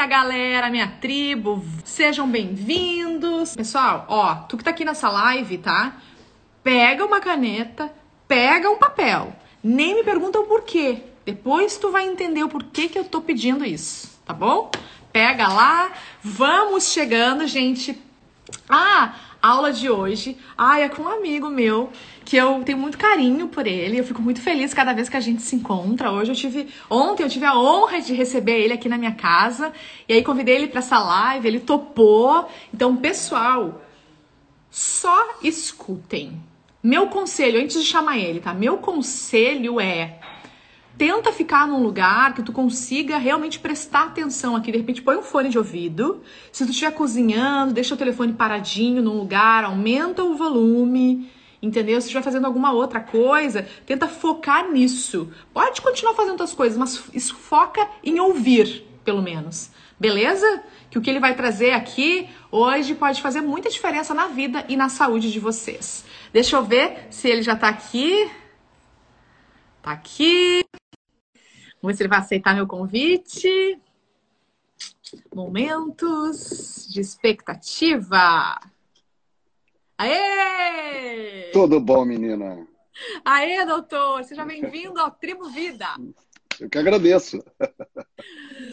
minha galera, minha tribo, sejam bem-vindos. Pessoal, ó, tu que tá aqui nessa live, tá? Pega uma caneta, pega um papel. Nem me pergunta o porquê. Depois tu vai entender o porquê que eu tô pedindo isso, tá bom? Pega lá, vamos chegando, gente. Ah, aula de hoje. Ah, é com um amigo meu que eu tenho muito carinho por ele. Eu fico muito feliz cada vez que a gente se encontra. Hoje eu tive, ontem eu tive a honra de receber ele aqui na minha casa e aí convidei ele para essa live, ele topou. Então, pessoal, só escutem. Meu conselho, antes de chamar ele, tá? Meu conselho é tenta ficar num lugar que tu consiga realmente prestar atenção aqui. De repente, põe um fone de ouvido. Se tu estiver cozinhando, deixa o telefone paradinho num lugar, aumenta o volume. Entendeu? Se estiver fazendo alguma outra coisa, tenta focar nisso. Pode continuar fazendo outras coisas, mas isso foca em ouvir, pelo menos. Beleza? Que o que ele vai trazer aqui hoje pode fazer muita diferença na vida e na saúde de vocês. Deixa eu ver se ele já tá aqui. Tá aqui. Vamos ver se ele vai aceitar meu convite. Momentos de expectativa. Aê! Tudo bom, menina? Aê, doutor! Seja bem-vindo ao Tribo Vida. Eu que agradeço.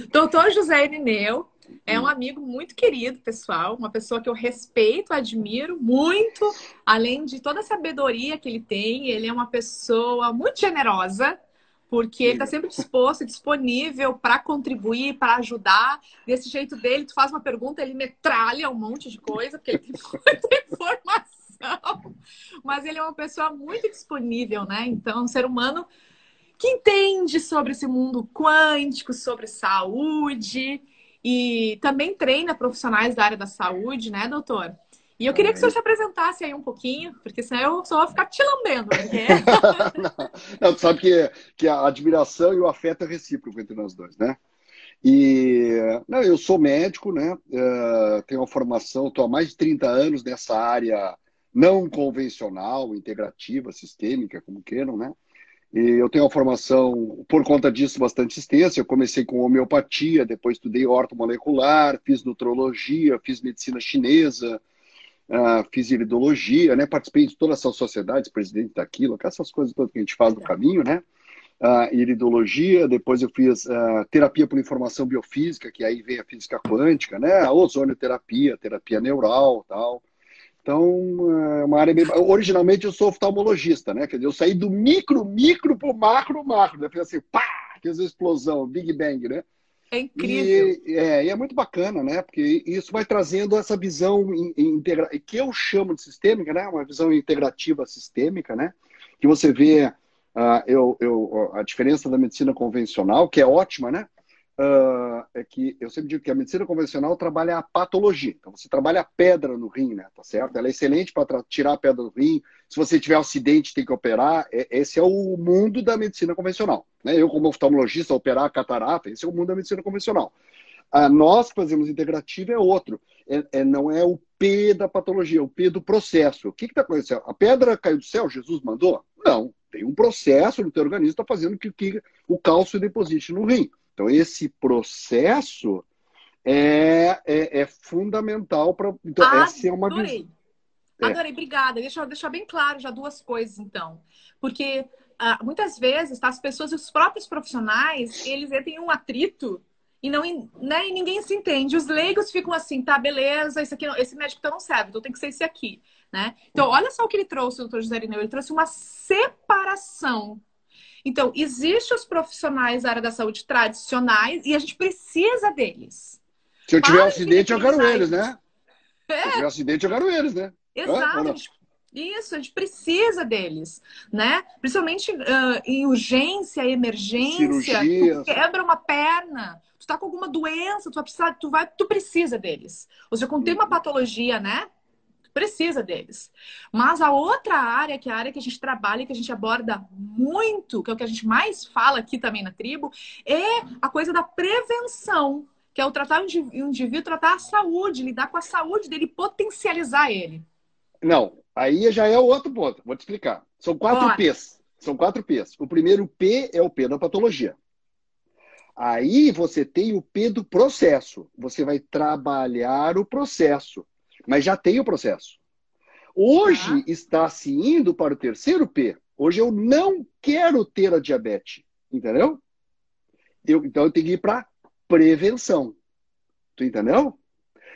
Doutor José Irineu é um amigo muito querido, pessoal. Uma pessoa que eu respeito, admiro muito. Além de toda a sabedoria que ele tem, ele é uma pessoa muito generosa porque ele está sempre disposto, disponível para contribuir, para ajudar. Desse jeito dele, tu faz uma pergunta, ele metralha um monte de coisa, porque ele tem muita informação. Mas ele é uma pessoa muito disponível, né? Então, um ser humano que entende sobre esse mundo quântico, sobre saúde e também treina profissionais da área da saúde, né, doutor? E eu queria que o senhor se apresentasse aí um pouquinho, porque senão eu só vou ficar te lambendo. Porque... não, não, tu sabe que, que a admiração e o afeto é recíproco entre nós dois, né? E não, eu sou médico, né? Uh, tenho uma formação, estou há mais de 30 anos nessa área não convencional, integrativa, sistêmica, como queiram, né? E eu tenho uma formação, por conta disso, bastante extensa. Eu comecei com homeopatia, depois estudei ortomolecular, fiz nutrologia, fiz medicina chinesa, uh, fiz iridologia, né? Participei de todas essas sociedades, presidente daquilo, essas coisas todas que a gente faz no caminho, né? Uh, iridologia, depois eu fiz uh, terapia por informação biofísica, que aí vem a física quântica, né? A ozonioterapia, terapia neural, tal. Então, é uma área bem... Originalmente eu sou oftalmologista, né? Quer dizer, eu saí do micro, micro pro macro, macro. Né? Fiz assim, pá! Fiz a explosão, Big Bang, né? É incrível. E é, e é, muito bacana, né? Porque isso vai trazendo essa visão integra... que eu chamo de sistêmica, né? Uma visão integrativa sistêmica, né? Que você vê uh, eu, eu, a diferença da medicina convencional, que é ótima, né? Uh, é que eu sempre digo que a medicina convencional trabalha a patologia. Então, você trabalha a pedra no rim, né? Tá certo? Ela é excelente para tirar a pedra do rim. Se você tiver um acidente, tem que operar. É, esse é o mundo da medicina convencional. Né? Eu, como oftalmologista, operar a catarata, esse é o mundo da medicina convencional. Uh, nós que fazemos integrativo é outro. É, é, não é o P da patologia, é o P do processo. O que está acontecendo? A pedra caiu do céu, Jesus mandou? Não. Tem um processo no teu organismo que está fazendo que, que o cálcio deposite no rim. Então, esse processo é, é, é fundamental para. Então, Adorei. essa é uma visão. É. Adorei, obrigada. Deixa eu deixar bem claro já duas coisas, então. Porque uh, muitas vezes tá, as pessoas, os próprios profissionais, eles têm um atrito e não né, e ninguém se entende. Os leigos ficam assim, tá, beleza, esse, aqui, esse médico então não serve, então tem que ser esse aqui. Né? Então, olha só o que ele trouxe, o doutor José Irineu. Ele trouxe uma separação então, existem os profissionais da área da saúde tradicionais e a gente precisa deles. Se eu tiver um acidente, eu quero eles, né? É. Se eu tiver um acidente, eu quero eles, né? Exato. Isso, a gente precisa deles, né? Principalmente uh, em urgência, emergência, tu quebra uma perna, tu tá com alguma doença, tu vai precisar, tu vai, tu precisa deles. Ou seja, quando tem uma uhum. patologia, né? Precisa deles. Mas a outra área, que é a área que a gente trabalha, que a gente aborda muito, que é o que a gente mais fala aqui também na tribo, é a coisa da prevenção, que é o tratar o indivíduo, tratar a saúde, lidar com a saúde dele, potencializar ele. Não, aí já é o outro ponto. Vou te explicar. São quatro P's. São quatro P's. O primeiro P é o P da patologia. aí você tem o P do processo. Você vai trabalhar o processo, mas já tem o processo. Hoje tá. está se indo para o terceiro P. Hoje eu não quero ter a diabetes, entendeu? Eu, então eu tenho que ir para prevenção. Tu entendeu?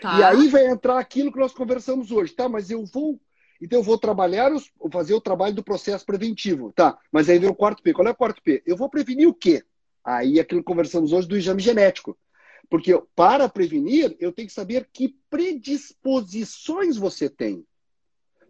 Tá. E aí vai entrar aquilo que nós conversamos hoje, tá? Mas eu vou. Então eu vou trabalhar, os, fazer o trabalho do processo preventivo, tá? Mas aí vem o quarto P. Qual é o quarto P? Eu vou prevenir o quê? Aí aquilo que conversamos hoje do exame genético. Porque para prevenir, eu tenho que saber que predisposições você tem.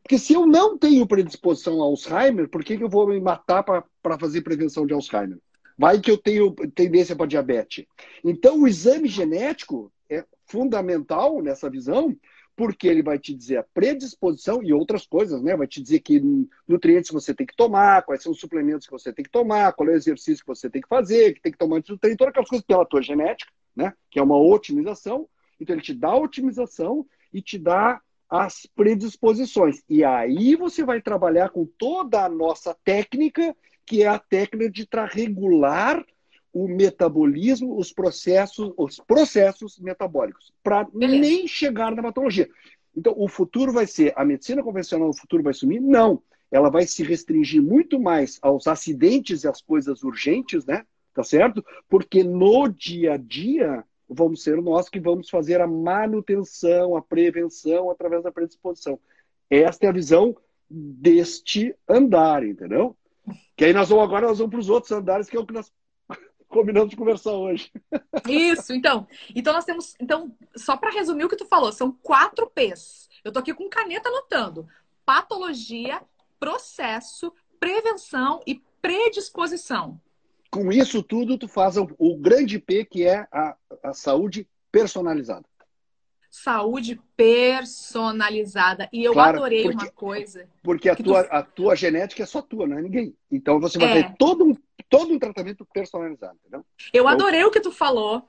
Porque se eu não tenho predisposição a Alzheimer, por que, que eu vou me matar para fazer prevenção de Alzheimer? Vai que eu tenho tendência para diabetes. Então, o exame genético é fundamental nessa visão, porque ele vai te dizer a predisposição e outras coisas, né? Vai te dizer que nutrientes você tem que tomar, quais são os suplementos que você tem que tomar, qual é o exercício que você tem que fazer, que tem que tomar antes do treino, todas aquelas coisas pela tua genética, né? Que é uma otimização. Então ele te dá a otimização e te dá as predisposições. E aí você vai trabalhar com toda a nossa técnica, que é a técnica de regular o metabolismo, os processos, os processos metabólicos, para nem chegar na patologia. Então, o futuro vai ser, a medicina convencional no futuro vai sumir? Não. Ela vai se restringir muito mais aos acidentes e às coisas urgentes, né? Tá certo? Porque no dia a dia, vamos ser nós que vamos fazer a manutenção, a prevenção através da predisposição. Esta é a visão deste andar, entendeu? Que aí nós vamos agora nós vamos para os outros andares, que é o que nós combinamos de conversar hoje. Isso, então. Então nós temos. Então, só para resumir o que tu falou, são quatro P's. Eu tô aqui com caneta anotando: patologia, processo, prevenção e predisposição. Com isso tudo, tu faz o, o grande P, que é a, a saúde personalizada saúde personalizada. E eu claro, adorei porque, uma coisa. Porque a tua, tu... a tua genética é só tua, não é ninguém. Então você vai é. ter todo um, todo um tratamento personalizado, entendeu? Eu então, adorei o que tu falou.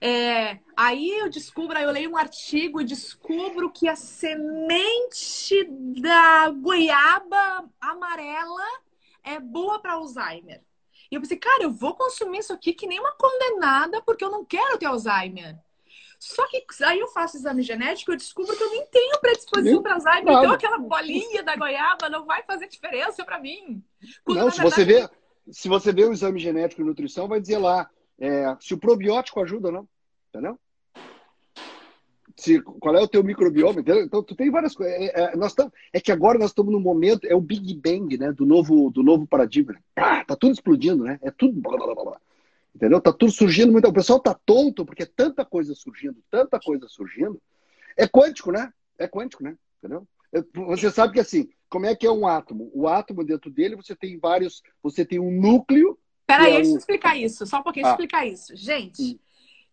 É, aí eu descubro, aí eu leio um artigo e descubro que a semente da goiaba amarela é boa para Alzheimer. E eu pensei, cara, eu vou consumir isso aqui que nem uma condenada porque eu não quero ter Alzheimer. Só que aí eu faço exame genético e eu descubro que eu nem tenho predisposição para Alzheimer. Então aquela bolinha da goiaba não vai fazer diferença para mim. Quando, não, se verdade... você vê, se você vê o exame genético de nutrição, vai dizer lá é, se o probiótico ajuda ou não. Entendeu? Se, qual é o teu microbioma, entendeu? Então, tu tem várias coisas. É, é, nós tamo, é que agora nós estamos no momento, é o Big Bang, né? Do novo, do novo paradigma. Ah, tá tudo explodindo, né? É tudo. Blá, blá, blá, Entendeu? Tá tudo surgindo muito. O pessoal tá tonto porque é tanta coisa surgindo, tanta coisa surgindo. É quântico, né? É quântico, né? Entendeu? Você sabe que assim, como é que é um átomo? O átomo dentro dele você tem vários, você tem um núcleo. Peraí, é deixa eu explicar isso, só um pouquinho, ah. explicar isso. Gente,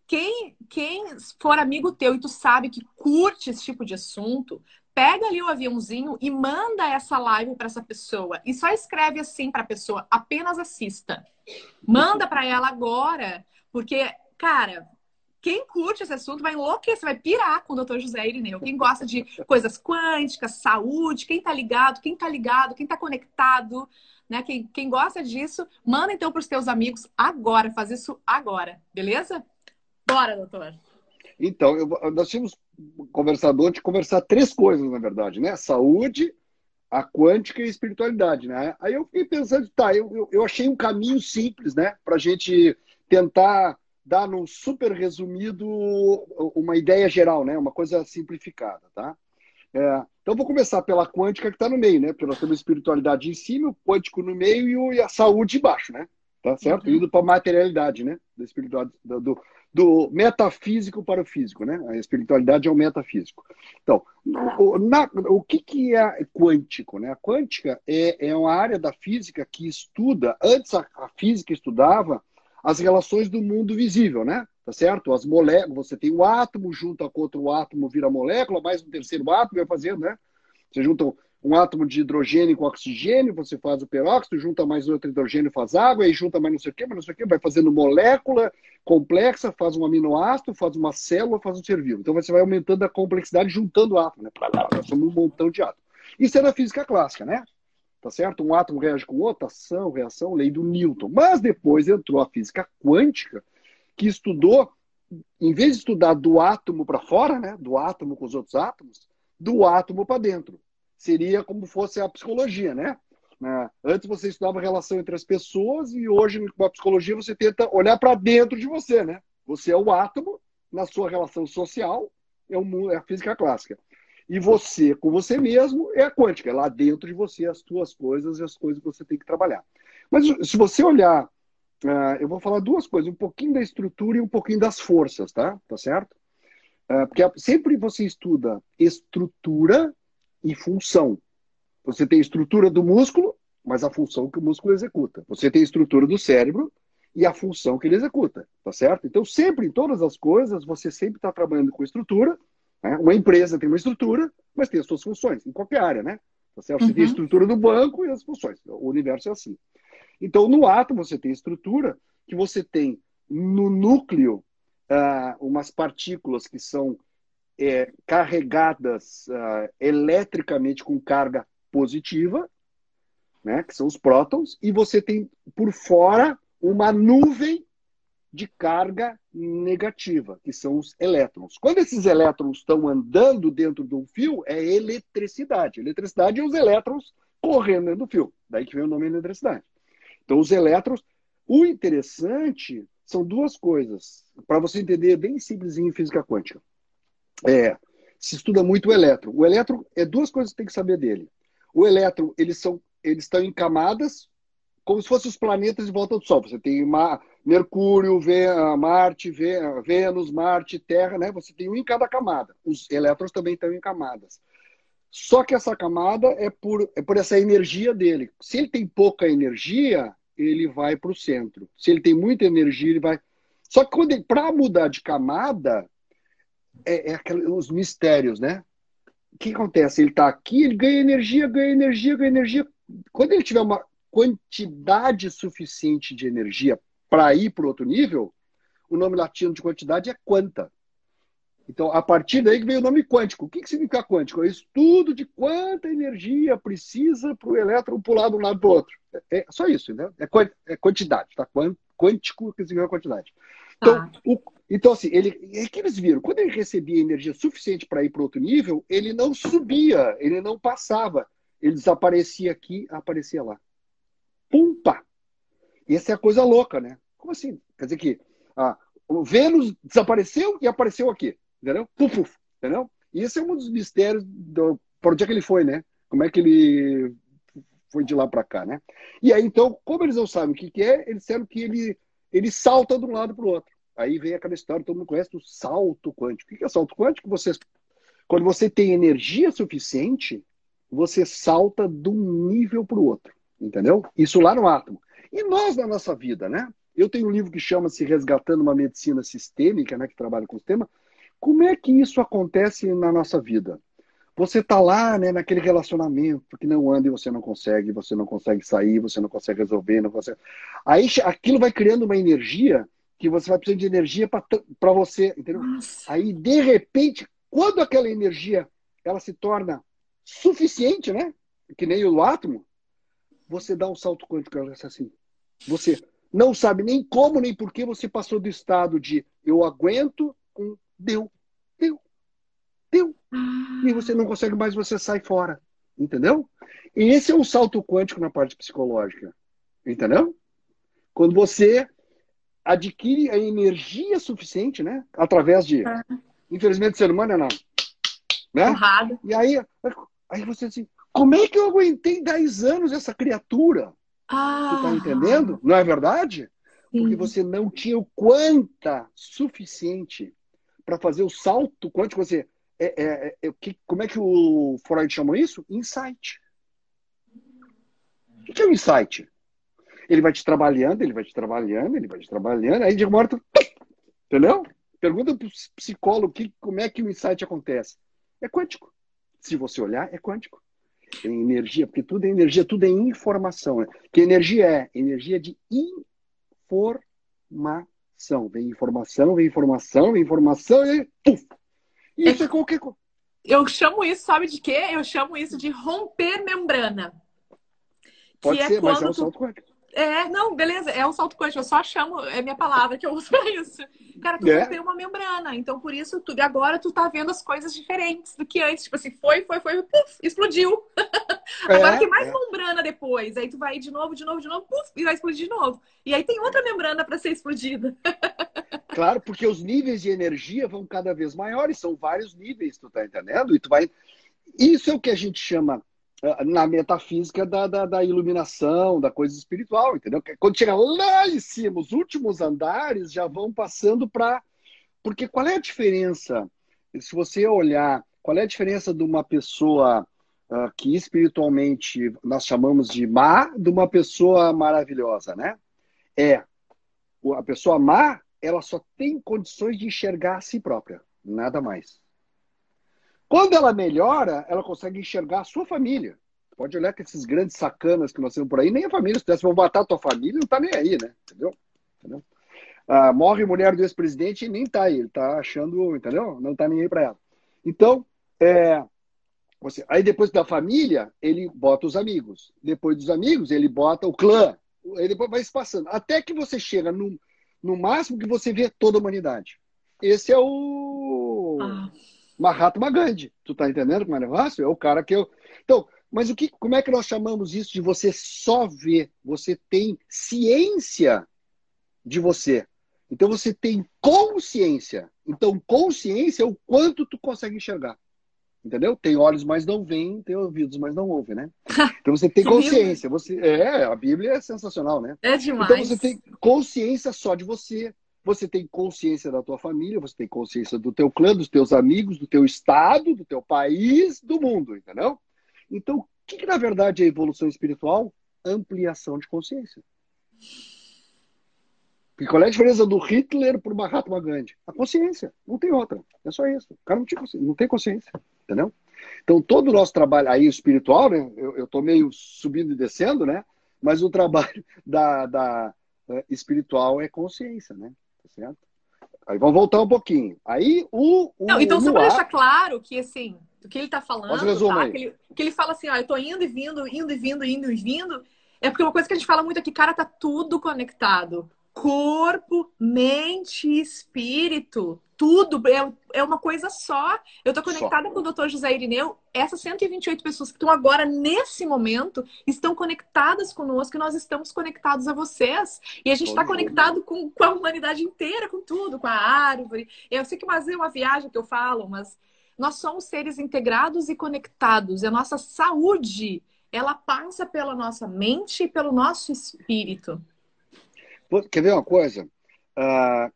quem, quem for amigo teu e tu sabe que curte esse tipo de assunto, pega ali o aviãozinho e manda essa live para essa pessoa. E só escreve assim para a pessoa: apenas assista. Manda para ela agora, porque, cara, quem curte esse assunto vai enlouquecer, vai pirar com o Dr. José Irineu. Quem gosta de coisas quânticas, saúde, quem tá ligado, quem tá ligado, quem tá conectado, né? Quem, quem gosta disso, manda então para os teus amigos agora, faz isso agora, beleza? Bora, doutor. Então, eu, nós tínhamos conversado ontem, conversar três coisas, na verdade, né? Saúde, a quântica e a espiritualidade, né? Aí eu fiquei pensando, tá, eu, eu, eu achei um caminho simples, né? Para a gente tentar dar num super resumido uma ideia geral, né? Uma coisa simplificada, tá? É, então vou começar pela quântica que está no meio, né? Porque nós temos espiritualidade em cima, o quântico no meio e, o, e a saúde embaixo, né? Tá certo? Uhum. Indo para a materialidade, né? Da espiritualidade, do, do, do metafísico para o físico, né? A espiritualidade é o metafísico. Então, o, na, o que, que é quântico, né? A quântica é, é uma área da física que estuda, antes a, a física estudava as relações do mundo visível, né? Tá certo? As moléculas, você tem o átomo, junta com outro átomo, vira molécula, mais um terceiro átomo, vai fazendo, né? Você junta um átomo de hidrogênio com oxigênio, você faz o peróxido, junta mais outro hidrogênio, faz água, aí junta mais não sei o quê, mais não sei o quê, vai fazendo molécula complexa, faz um aminoácido, faz uma célula, faz um ser vivo. Então você vai aumentando a complexidade juntando átomos, né? Somos um montão de átomos. Isso é na física clássica, né? Tá certo? Um átomo reage com outra, ação, reação, lei do Newton. Mas depois entrou a física quântica, que estudou, em vez de estudar do átomo para fora, né, do átomo com os outros átomos, do átomo para dentro. Seria como fosse a psicologia, né? né? Antes você estudava a relação entre as pessoas e hoje, com a psicologia, você tenta olhar para dentro de você, né? Você é o átomo na sua relação social, é, um, é a física clássica. E você, com você mesmo, é a quântica. É lá dentro de você as suas coisas e as coisas que você tem que trabalhar. Mas se você olhar, uh, eu vou falar duas coisas, um pouquinho da estrutura e um pouquinho das forças, tá? Tá certo? Uh, porque sempre você estuda estrutura e função. Você tem a estrutura do músculo, mas a função que o músculo executa. Você tem a estrutura do cérebro e a função que ele executa, tá certo? Então, sempre, em todas as coisas, você sempre está trabalhando com estrutura né? Uma empresa tem uma estrutura, mas tem as suas funções, em qualquer área, né? Você uhum. tem a uhum. estrutura do banco e as funções. O universo é assim. Então, no átomo, você tem estrutura que você tem no núcleo uh, umas partículas que são é, carregadas uh, eletricamente com carga positiva, né, que são os prótons, e você tem por fora uma nuvem de carga negativa, que são os elétrons. Quando esses elétrons estão andando dentro de um fio, é eletricidade. Eletricidade é os elétrons correndo dentro do fio. Daí que vem o nome eletricidade. Então, os elétrons. O interessante são duas coisas. Para você entender, bem simples em física quântica. É, se estuda muito o elétron. O elétron é duas coisas que tem que saber dele. O elétron, eles são, eles estão em camadas como se fossem os planetas de volta do Sol. Você tem uma, Mercúrio, Marte, Vênus, Marte, Terra, né? Você tem um em cada camada. Os elétrons também estão em camadas. Só que essa camada é por, é por essa energia dele. Se ele tem pouca energia, ele vai para o centro. Se ele tem muita energia, ele vai. Só que para mudar de camada, é, é aquele, os mistérios, né? O que acontece? Ele está aqui, ele ganha energia, ganha energia, ganha energia. Quando ele tiver uma quantidade suficiente de energia para ir para outro nível, o nome latino de quantidade é quanta. Então, a partir daí que veio o nome quântico. O que, que significa quântico? É estudo de quanta energia precisa para o elétron pular de um lado para o outro. É, é, só isso, né? É, é quantidade, tá? Quântico que significa quantidade. Então, ah. o, então assim, ele, é que eles viram, quando ele recebia energia suficiente para ir para outro nível, ele não subia, ele não passava. Ele desaparecia aqui, aparecia lá. Pumpa! E essa é a coisa louca, né? Como assim? Quer dizer que ah, o Vênus desapareceu e apareceu aqui, entendeu? Puf, puf, entendeu? E esse é um dos mistérios do por onde é que ele foi, né? Como é que ele foi de lá para cá, né? E aí, então, como eles não sabem o que, que é, eles disseram que ele, ele salta de um lado para o outro. Aí vem aquela história, todo mundo conhece, do salto quântico. O que é salto quântico? Você, quando você tem energia suficiente, você salta de um nível para o outro. Entendeu? Isso lá no átomo. E nós na nossa vida, né? Eu tenho um livro que chama-se Resgatando uma Medicina Sistêmica, né, que trabalha com o sistema. Como é que isso acontece na nossa vida? Você tá lá, né, naquele relacionamento que não anda e você não consegue, você não consegue sair, você não consegue resolver, não consegue. Aí aquilo vai criando uma energia que você vai precisar de energia para você, entendeu? Nossa. Aí de repente, quando aquela energia ela se torna suficiente, né? Que nem o átomo, você dá um salto quântico, assim. Você não sabe nem como, nem por que você passou do estado de eu aguento com deu, deu, deu. E você não consegue mais, você sai fora. Entendeu? E esse é um salto quântico na parte psicológica. Entendeu? Quando você adquire a energia suficiente, né? Através de. Infelizmente, o ser humano é não. Né? E aí, aí você assim, como é que eu aguentei 10 anos essa criatura? Ah. Tu tá entendendo? Não é verdade? Sim. Porque você não tinha o quanta suficiente para fazer o salto quântico. Você, é, é, é, que, como é que o Freud chamou isso? Insight. O que é o insight? Ele vai te trabalhando, ele vai te trabalhando, ele vai te trabalhando, aí de uma hora tu... Entendeu? Pergunta para o psicólogo que, como é que o insight acontece. É quântico. Se você olhar, é quântico em energia, porque tudo é energia, tudo é informação. Né? Que energia é? Energia de informação. Vem informação, vem informação, vem informação e puf! Isso é, é qualquer coisa. Eu chamo isso, sabe de quê? Eu chamo isso de romper membrana. Pode que é ser, é mas é um salto quântico. É, não, beleza, é um salto quântico, eu só chamo, é minha palavra que eu uso pra isso. Cara, tu é. tem uma membrana, então por isso tu, agora tu tá vendo as coisas diferentes do que antes. Tipo assim, foi, foi, foi, puf, explodiu. É, agora tem mais é. membrana depois, aí tu vai de novo, de novo, de novo, puf, e vai explodir de novo. E aí tem outra membrana para ser explodida. claro, porque os níveis de energia vão cada vez maiores, são vários níveis, tu tá entendendo? E tu vai. Isso é o que a gente chama na metafísica da, da, da, iluminação, da coisa espiritual, entendeu? Quando chega lá em cima, os últimos andares já vão passando para. Porque qual é a diferença? Se você olhar, qual é a diferença de uma pessoa uh, que espiritualmente nós chamamos de má, de uma pessoa maravilhosa, né? É a pessoa má, ela só tem condições de enxergar a si própria, nada mais. Quando ela melhora, ela consegue enxergar a sua família. Pode olhar que esses grandes sacanas que nós temos por aí, nem a família, se vão matar a tua família, não tá nem aí, né? Entendeu? entendeu? Ah, morre mulher do ex-presidente e nem tá aí, ele tá achando, entendeu? Não tá nem aí para ela. Então, é, você, aí depois da família, ele bota os amigos. Depois dos amigos, ele bota o clã. Aí depois vai se passando. Até que você chega no, no máximo que você vê toda a humanidade. Esse é o. Ah Mahatma Gandhi. Tu tá entendendo como é o negócio? É o cara que eu. Então, mas o que, como é que nós chamamos isso de você só ver? Você tem ciência de você. Então você tem consciência. Então, consciência é o quanto tu consegue enxergar. Entendeu? Tem olhos, mas não veem, tem ouvidos, mas não ouvem, né? Então você tem consciência. Você, é, a Bíblia é sensacional, né? É demais. Então você tem consciência só de você. Você tem consciência da tua família, você tem consciência do teu clã, dos teus amigos, do teu estado, do teu país, do mundo, entendeu? Então, o que, que na verdade é evolução espiritual? Ampliação de consciência. E qual é a diferença do Hitler para o Mahatma Gandhi? A consciência, não tem outra. É só isso. O cara não, tinha não tem consciência, entendeu? Então, todo o nosso trabalho aí espiritual, né? Eu estou meio subindo e descendo, né? Mas o trabalho da, da uh, espiritual é consciência, né? Tá certo? Aí vamos voltar um pouquinho. Aí o. o Não, então, só para deixar claro que, assim, o que ele está falando, tá? que, ele, que ele fala assim, ó, eu tô indo e vindo, indo e vindo, indo e vindo, é porque uma coisa que a gente fala muito aqui, cara, tá tudo conectado. Corpo, mente e espírito tudo, é, é uma coisa só. Eu estou conectada só. com o Dr. José Irineu. Essas 128 pessoas que estão agora, nesse momento, estão conectadas conosco e nós estamos conectados a vocês. E a gente está conectado com, com a humanidade inteira, com tudo, com a árvore. Eu sei que mas é uma viagem que eu falo, mas nós somos seres integrados e conectados. E a nossa saúde, ela passa pela nossa mente e pelo nosso espírito. Quer ver uma coisa? Uh,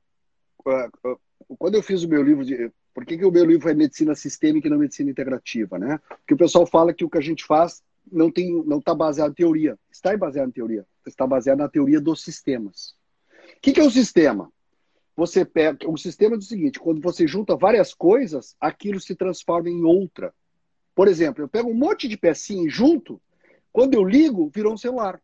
uh, uh quando eu fiz o meu livro de. Por que, que o meu livro é medicina sistêmica e não medicina integrativa, né? Porque o pessoal fala que o que a gente faz não tem, não está baseado em teoria. Está baseado em teoria. Está baseado na teoria dos sistemas. O que, que é o sistema? Você pega. O sistema é o seguinte: quando você junta várias coisas, aquilo se transforma em outra. Por exemplo, eu pego um monte de pecinha junto, quando eu ligo, virou um celular.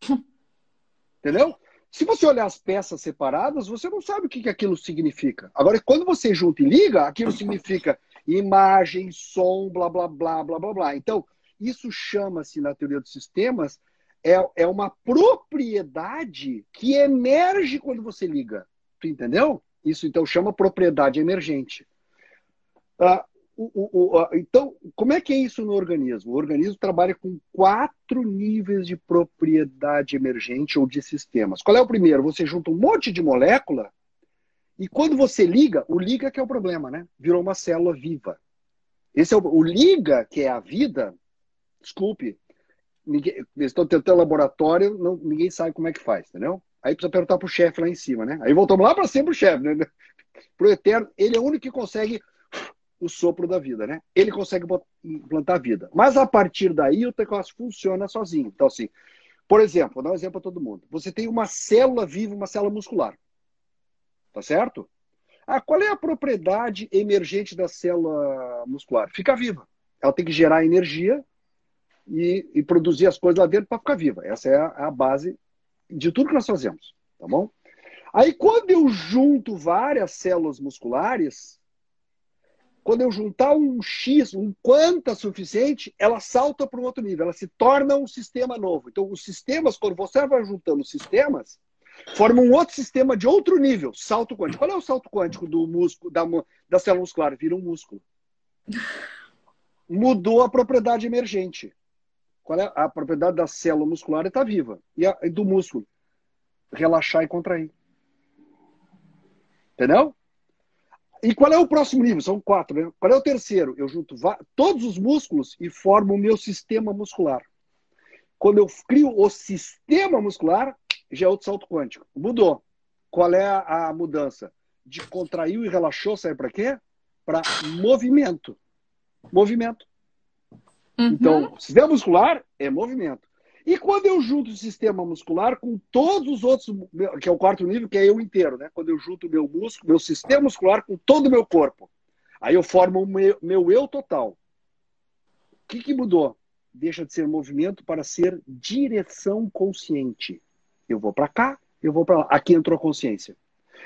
Entendeu? Se você olhar as peças separadas, você não sabe o que, que aquilo significa. Agora, quando você junta e liga, aquilo significa imagem, som, blá, blá, blá, blá, blá, blá. Então, isso chama-se, na teoria dos sistemas, é, é uma propriedade que emerge quando você liga. Tu entendeu? Isso, então, chama propriedade emergente. Uh, o, o, o, então, como é que é isso no organismo? O organismo trabalha com quatro níveis de propriedade emergente ou de sistemas. Qual é o primeiro? Você junta um monte de molécula e quando você liga, o liga que é o problema, né? Virou uma célula viva. Esse é o, o liga, que é a vida, desculpe, ninguém, estão tentando laboratório, não, ninguém sabe como é que faz, entendeu? Aí precisa perguntar pro chefe lá em cima, né? Aí voltamos lá para sempre o chefe, né? Pro eterno, ele é o único que consegue o sopro da vida, né? Ele consegue implantar vida. Mas a partir daí o negócio funciona sozinho. Então, assim, por exemplo, vou dar um exemplo para todo mundo. Você tem uma célula viva, uma célula muscular. Tá certo? Ah, qual é a propriedade emergente da célula muscular? Fica viva. Ela tem que gerar energia e, e produzir as coisas lá dentro para ficar viva. Essa é a, a base de tudo que nós fazemos. Tá bom? Aí, quando eu junto várias células musculares, quando eu juntar um X, um quanta suficiente, ela salta para um outro nível, ela se torna um sistema novo. Então, os sistemas, quando você vai juntando sistemas, formam um outro sistema de outro nível, salto quântico. Qual é o salto quântico do músculo, da, da célula muscular? Vira um músculo. Mudou a propriedade emergente. Qual é a propriedade da célula muscular? Está viva. E, a, do músculo? Relaxar e contrair. Entendeu? E qual é o próximo nível? São quatro, né? Qual é o terceiro? Eu junto todos os músculos e formo o meu sistema muscular. Quando eu crio o sistema muscular, já é outro salto quântico. Mudou. Qual é a, a mudança? De contraiu e relaxou, sabe para quê? Para movimento. Movimento. Uhum. Então, sistema muscular é movimento. E quando eu junto o sistema muscular com todos os outros, que é o quarto nível, que é eu inteiro, né? Quando eu junto meu músculo, meu sistema muscular com todo o meu corpo. Aí eu formo o meu, meu eu total. O que, que mudou? Deixa de ser movimento para ser direção consciente. Eu vou para cá, eu vou para lá. Aqui entrou a consciência.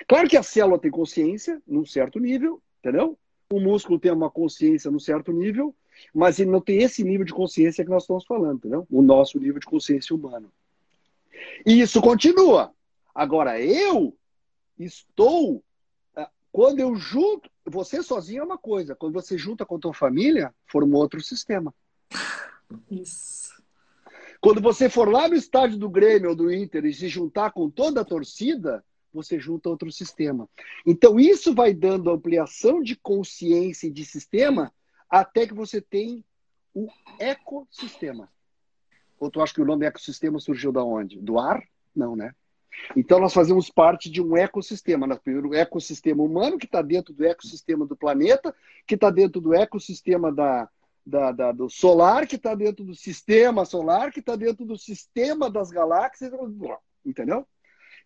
Claro que a célula tem consciência num certo nível, entendeu? O músculo tem uma consciência num certo nível, mas ele não tem esse nível de consciência que nós estamos falando, entendeu? O nosso nível de consciência humano. E isso continua. Agora, eu estou. Ah, quando eu junto. Você sozinho é uma coisa. Quando você junta com a tua família, forma outro sistema. Isso. Quando você for lá no estádio do Grêmio ou do Inter e se juntar com toda a torcida, você junta outro sistema. Então, isso vai dando ampliação de consciência e de sistema até que você tem o ecossistema. Ou tu acha que o nome ecossistema surgiu da onde? Do ar? Não, né? Então nós fazemos parte de um ecossistema. Nós primeiro o ecossistema humano, que está dentro do ecossistema do planeta, que está dentro do ecossistema da, da, da do solar, que está dentro do sistema solar, que está dentro do sistema das galáxias, entendeu?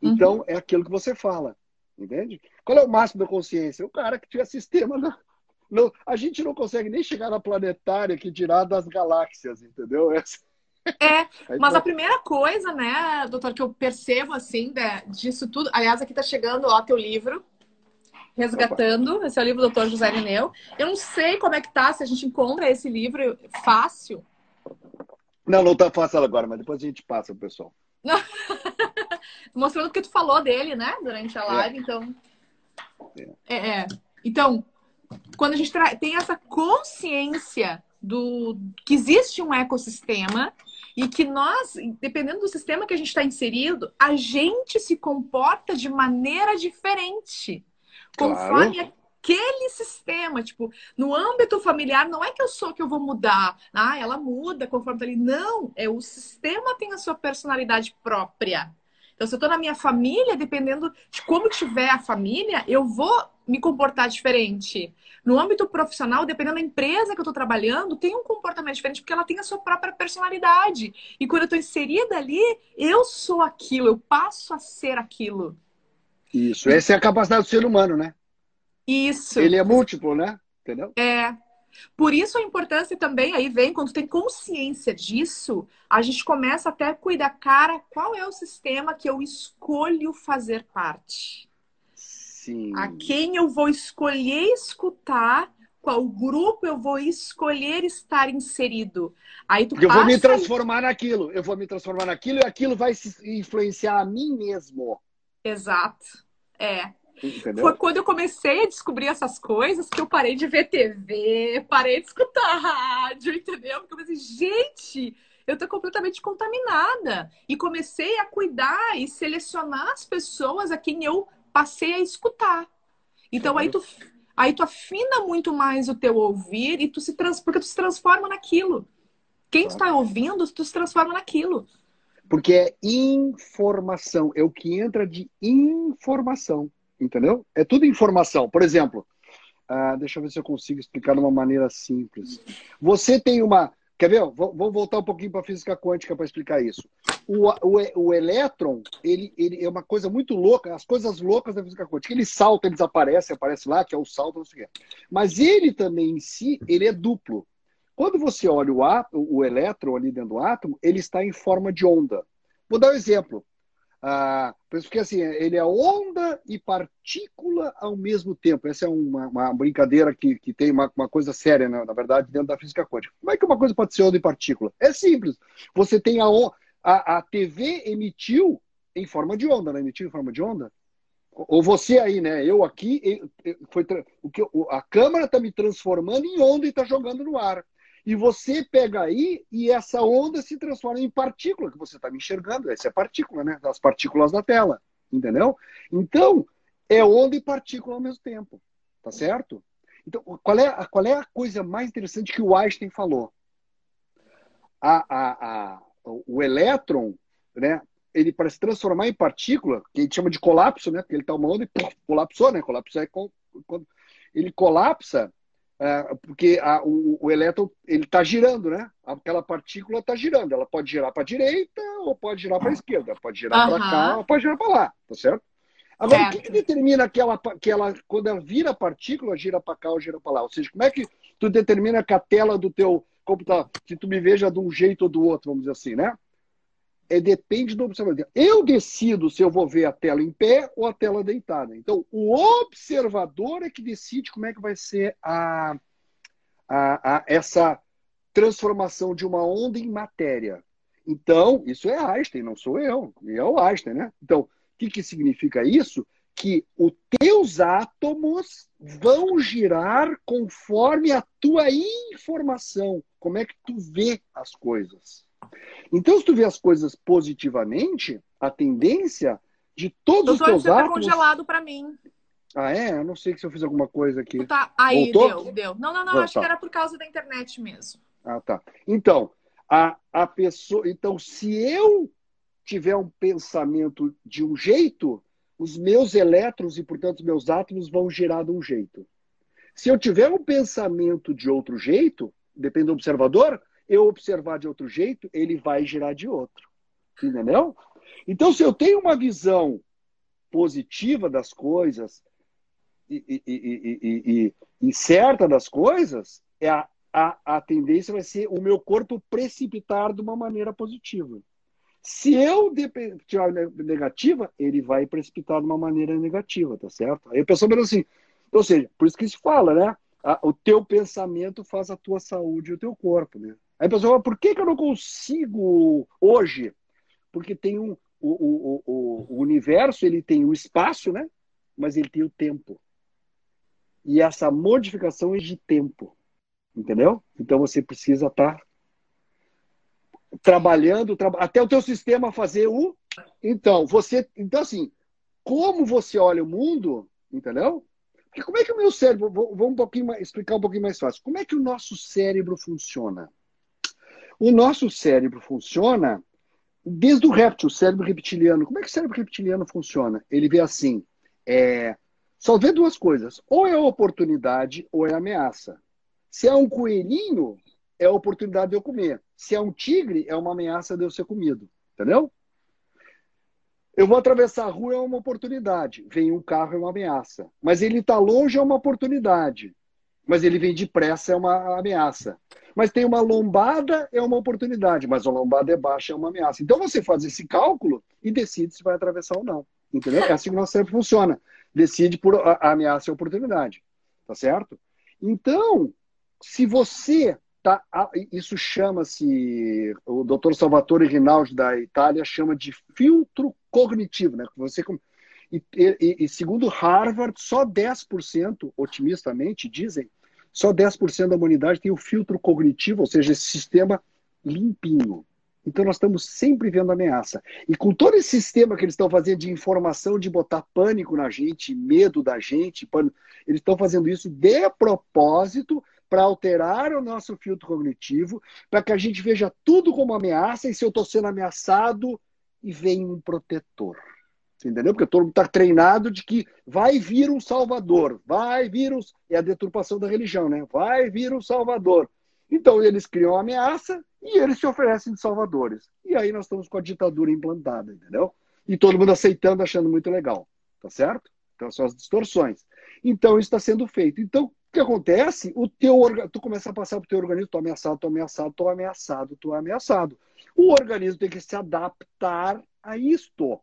Então uhum. é aquilo que você fala, entende? Qual é o máximo da consciência? O cara que tiver sistema na, não, a gente não consegue nem chegar na planetária que dirá das galáxias, entendeu? Essa... É, mas a primeira coisa, né, doutor, que eu percebo, assim, disso tudo... Aliás, aqui tá chegando, ó, teu livro, Resgatando. Opa. Esse é o livro do doutor José Irineu. Eu não sei como é que tá, se a gente encontra esse livro fácil. Não, não tá fácil agora, mas depois a gente passa pessoal. Mostrando o que tu falou dele, né, durante a live, é. então... É. é. Então, quando a gente tem essa consciência do que existe um ecossistema e que nós, dependendo do sistema que a gente está inserido, a gente se comporta de maneira diferente. Conforme claro. aquele sistema, tipo, no âmbito familiar, não é que eu sou que eu vou mudar. Ah, ela muda conforme tá ali. Não, é o sistema tem a sua personalidade própria. Então, se eu estou na minha família, dependendo de como tiver a família, eu vou me comportar diferente. No âmbito profissional, dependendo da empresa que eu estou trabalhando, tem um comportamento diferente porque ela tem a sua própria personalidade. E quando eu estou inserida ali, eu sou aquilo, eu passo a ser aquilo. Isso, essa é a capacidade do ser humano, né? Isso. Ele é múltiplo, né? Entendeu? É. Por isso a importância também aí vem, quando tem consciência disso, a gente começa até a cuidar, cara, qual é o sistema que eu escolho fazer parte? Sim. A quem eu vou escolher escutar, qual grupo eu vou escolher estar inserido. Aí tu eu vou me transformar naquilo, eu vou me transformar naquilo e aquilo vai influenciar a mim mesmo. Exato. É. Entendeu? Foi quando eu comecei a descobrir essas coisas que eu parei de ver TV, parei de escutar rádio, entendeu? Porque eu pensei, gente, eu tô completamente contaminada. E comecei a cuidar e selecionar as pessoas a quem eu passei a escutar. Então aí tu, aí tu afina muito mais o teu ouvir e tu se trans, porque tu se transforma naquilo. Quem claro. está ouvindo, tu se transforma naquilo. Porque é informação, é o que entra de informação entendeu? É tudo informação. Por exemplo, uh, deixa eu ver se eu consigo explicar de uma maneira simples. Você tem uma. Quer ver? Vou, voltar um pouquinho para a física quântica para explicar isso. O, o, o elétron, ele, ele é uma coisa muito louca, as coisas loucas da física quântica. Ele salta, ele desaparece, aparece lá, que é o salto, não sei o quê. Mas ele também em si, ele é duplo. Quando você olha o, átomo, o elétron ali dentro do átomo, ele está em forma de onda. Vou dar um exemplo. Ah, porque assim, ele é onda e partícula ao mesmo tempo. Essa é uma, uma brincadeira que, que tem uma, uma coisa séria, né? na verdade, dentro da física quântica. Como é que uma coisa pode ser onda e partícula? É simples. Você tem a, a, a TV emitiu em forma de onda, né? Emitiu em forma de onda. Ou você aí, né? Eu aqui, foi o que a câmera está me transformando em onda e está jogando no ar. E você pega aí e essa onda se transforma em partícula, que você está me enxergando. Essa é partícula, né? As partículas da tela. Entendeu? Então, é onda e partícula ao mesmo tempo. Tá certo? Então, qual é, a, qual é a coisa mais interessante que o Einstein falou? A, a, a, o elétron, né? Ele para se transformar em partícula, que a gente chama de colapso, né? Porque ele está uma onda e pô, colapsou, né? Colapso é quando ele colapsa, porque a, o, o, elétron ele está girando, né? Aquela partícula está girando. Ela pode girar para a direita ou pode girar para a esquerda. Pode girar uhum. para cá ou pode girar para lá, tá certo? Agora, o que, que, determina que ela, que ela, quando ela vira partícula, gira para cá ou gira para lá? Ou seja, como é que tu determina que a tela do teu computador, que tu me veja de um jeito ou do outro, vamos dizer assim, né? É, depende do observador. Eu decido se eu vou ver a tela em pé ou a tela deitada. Então, o observador é que decide como é que vai ser a, a, a essa transformação de uma onda em matéria. Então, isso é Einstein, não sou eu. É o Einstein, né? Então, o que, que significa isso? Que os teus átomos vão girar conforme a tua informação. Como é que tu vê as coisas? Então, se tu vê as coisas positivamente, a tendência de todos Doutor, os teus você átomos... Tá congelado para mim. Ah, é? Eu não sei se eu fiz alguma coisa aqui. Tá, aí, Voltou? deu, deu. Não, não, não, acho tá. que era por causa da internet mesmo. Ah, tá. Então, a, a pessoa. Então, se eu tiver um pensamento de um jeito, os meus elétrons e, portanto, os meus átomos vão girar de um jeito. Se eu tiver um pensamento de outro jeito, depende do observador, eu observar de outro jeito, ele vai girar de outro. Entendeu? Então, se eu tenho uma visão positiva das coisas e, e, e, e certa das coisas, é a, a, a tendência vai ser o meu corpo precipitar de uma maneira positiva. Se eu tirar negativa, ele vai precipitar de uma maneira negativa, tá certo? Aí a pessoa pensa assim, ou seja, por isso que se fala, né? O teu pensamento faz a tua saúde e o teu corpo, né? Aí a pessoa fala, por que, que eu não consigo hoje? Porque tem um, o, o, o, o universo, ele tem o espaço, né? Mas ele tem o tempo. E essa modificação é de tempo. Entendeu? Então você precisa estar tá trabalhando, tra... até o teu sistema fazer o. Então, você. Então, assim, como você olha o mundo, entendeu? Porque como é que o meu cérebro. Vou, um pouquinho mais, explicar um pouquinho mais fácil. Como é que o nosso cérebro funciona? O nosso cérebro funciona desde o réptil, o cérebro reptiliano. Como é que o cérebro reptiliano funciona? Ele vê assim: é, só vê duas coisas. Ou é oportunidade ou é ameaça. Se é um coelhinho, é a oportunidade de eu comer. Se é um tigre, é uma ameaça de eu ser comido. Entendeu? Eu vou atravessar a rua, é uma oportunidade. Vem um carro, é uma ameaça. Mas ele está longe, é uma oportunidade mas ele vem depressa, é uma ameaça. Mas tem uma lombada, é uma oportunidade, mas a lombada é baixa, é uma ameaça. Então você faz esse cálculo e decide se vai atravessar ou não. Entendeu? É assim que nosso cérebro funciona. Decide por a ameaça e a oportunidade. Tá certo? Então, se você tá. Isso chama-se. O doutor Salvatore Rinaldi da Itália chama de filtro cognitivo, né? Você e, e, e, segundo Harvard, só 10%, otimistamente, dizem, só 10% da humanidade tem o filtro cognitivo, ou seja, esse sistema limpinho. Então nós estamos sempre vendo ameaça. E com todo esse sistema que eles estão fazendo de informação, de botar pânico na gente, medo da gente, pânico, eles estão fazendo isso de propósito para alterar o nosso filtro cognitivo, para que a gente veja tudo como ameaça e se eu estou sendo ameaçado e vem um protetor. Entendeu? Porque todo mundo está treinado de que vai vir um salvador, vai vir um... É a deturpação da religião, né? Vai vir um salvador. Então eles criam a ameaça e eles se oferecem de salvadores. E aí nós estamos com a ditadura implantada, entendeu? E todo mundo aceitando, achando muito legal. Tá certo? Então são as distorções. Então isso está sendo feito. Então o que acontece? O teu orga... Tu começa a passar para o teu organismo, tô ameaçado, tô ameaçado, tô ameaçado, tô ameaçado. O organismo tem que se adaptar a isto.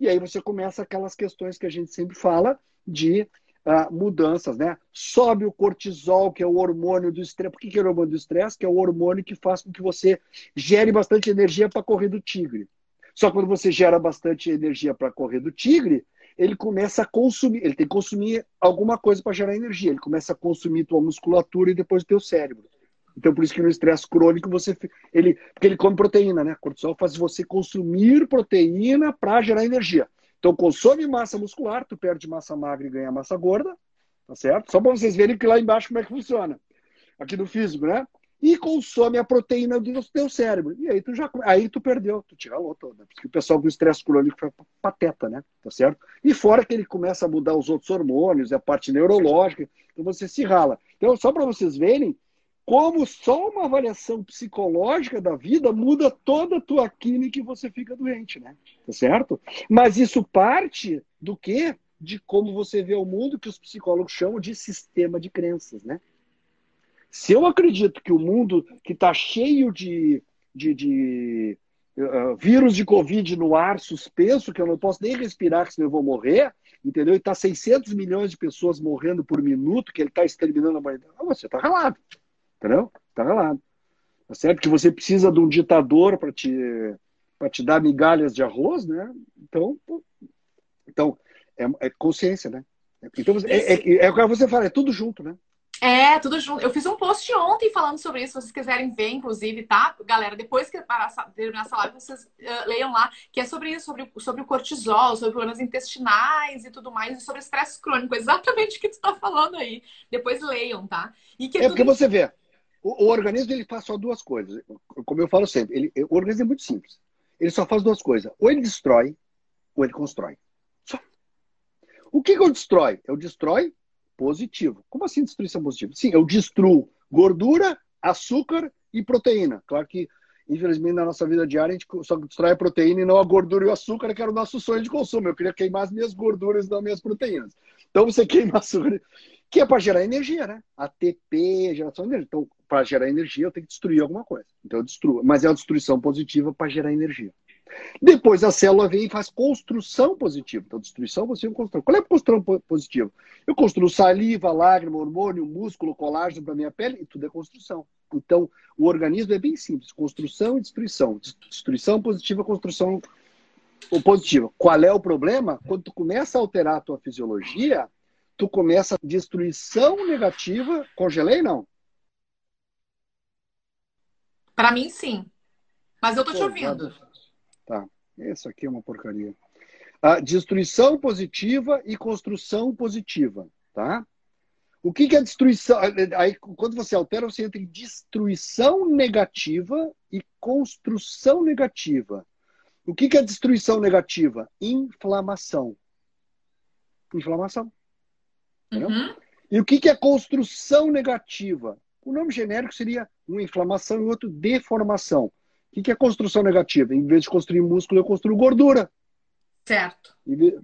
E aí você começa aquelas questões que a gente sempre fala de uh, mudanças, né? Sobe o cortisol, que é o hormônio do estresse. Por que, que é o hormônio do estresse? Que é o hormônio que faz com que você gere bastante energia para correr do tigre. Só que quando você gera bastante energia para correr do tigre, ele começa a consumir, ele tem que consumir alguma coisa para gerar energia. Ele começa a consumir tua musculatura e depois o teu cérebro. Então, por isso que no estresse crônico você. Ele, porque ele come proteína, né? Cortisol faz você consumir proteína para gerar energia. Então, consome massa muscular, tu perde massa magra e ganha massa gorda, tá certo? Só para vocês verem que lá embaixo como é que funciona. Aqui no físico, né? E consome a proteína do teu cérebro. E aí tu já aí tu perdeu, tu te ralou toda. Porque o pessoal com estresse crônico foi pateta, né? Tá certo? E fora que ele começa a mudar os outros hormônios, a parte neurológica, então você se rala. Então, só para vocês verem como só uma avaliação psicológica da vida muda toda a tua química e você fica doente, né? Tá certo? Mas isso parte do quê? De como você vê o mundo, que os psicólogos chamam de sistema de crenças, né? Se eu acredito que o mundo que está cheio de, de, de uh, vírus de Covid no ar suspenso, que eu não posso nem respirar, senão eu vou morrer, entendeu? E está 600 milhões de pessoas morrendo por minuto, que ele está exterminando a humanidade. Ah, você está ralado. Entendeu? Tá relado. Tá certo? Que você precisa de um ditador para te, te dar migalhas de arroz, né? Então, então é, é consciência, né? Então, é, é, é, o que você fala, é tudo junto, né? É, tudo junto. Eu fiz um post ontem falando sobre isso, se vocês quiserem ver, inclusive, tá? Galera, depois que terminar essa live, vocês uh, leiam lá, que é sobre isso, sobre, sobre o cortisol, sobre problemas intestinais e tudo mais, e sobre estresse crônico, exatamente o que tu tá falando aí. Depois leiam, tá? E que é, é porque você vê, o, o, organismo ele faz só duas coisas. Como eu falo sempre, ele, o organismo é muito simples. Ele só faz duas coisas. Ou ele destrói, ou ele constrói. Só. O que, que eu destrói? Eu destrói positivo. Como assim destruição positiva? Sim, eu destruo gordura, açúcar e proteína. Claro que, infelizmente, na nossa vida diária, a gente só destrói a proteína e não a gordura e o açúcar, que era o nosso sonho de consumo. Eu queria queimar as minhas gorduras e não as minhas proteínas. Então você queima açúcar, que é para gerar energia, né? ATP, geração de energia. Então, para gerar energia, eu tenho que destruir alguma coisa. Então eu destruo. Mas é uma destruição positiva para gerar energia. Depois a célula vem e faz construção positiva. Então, destruição positiva construção. Qual é a construção positiva? Eu construo saliva, lágrima, hormônio, músculo, colágeno para minha pele, e tudo é construção. Então, o organismo é bem simples: construção e destruição. Destruição positiva, construção positiva. Qual é o problema? Quando tu começa a alterar a tua fisiologia, tu começa a destruição negativa. Congelei, não? Para mim, sim. Mas eu tô te ouvindo. Tá. Isso aqui é uma porcaria. A destruição positiva e construção positiva, tá? O que, que é destruição? Aí, quando você altera, você entra em destruição negativa e construção negativa. O que, que é destruição negativa? Inflamação. Inflamação. Uhum. E o que, que é construção negativa? O nome genérico seria uma inflamação e outro deformação. O que, é construção negativa? Em vez de construir músculo, eu construo gordura. Certo.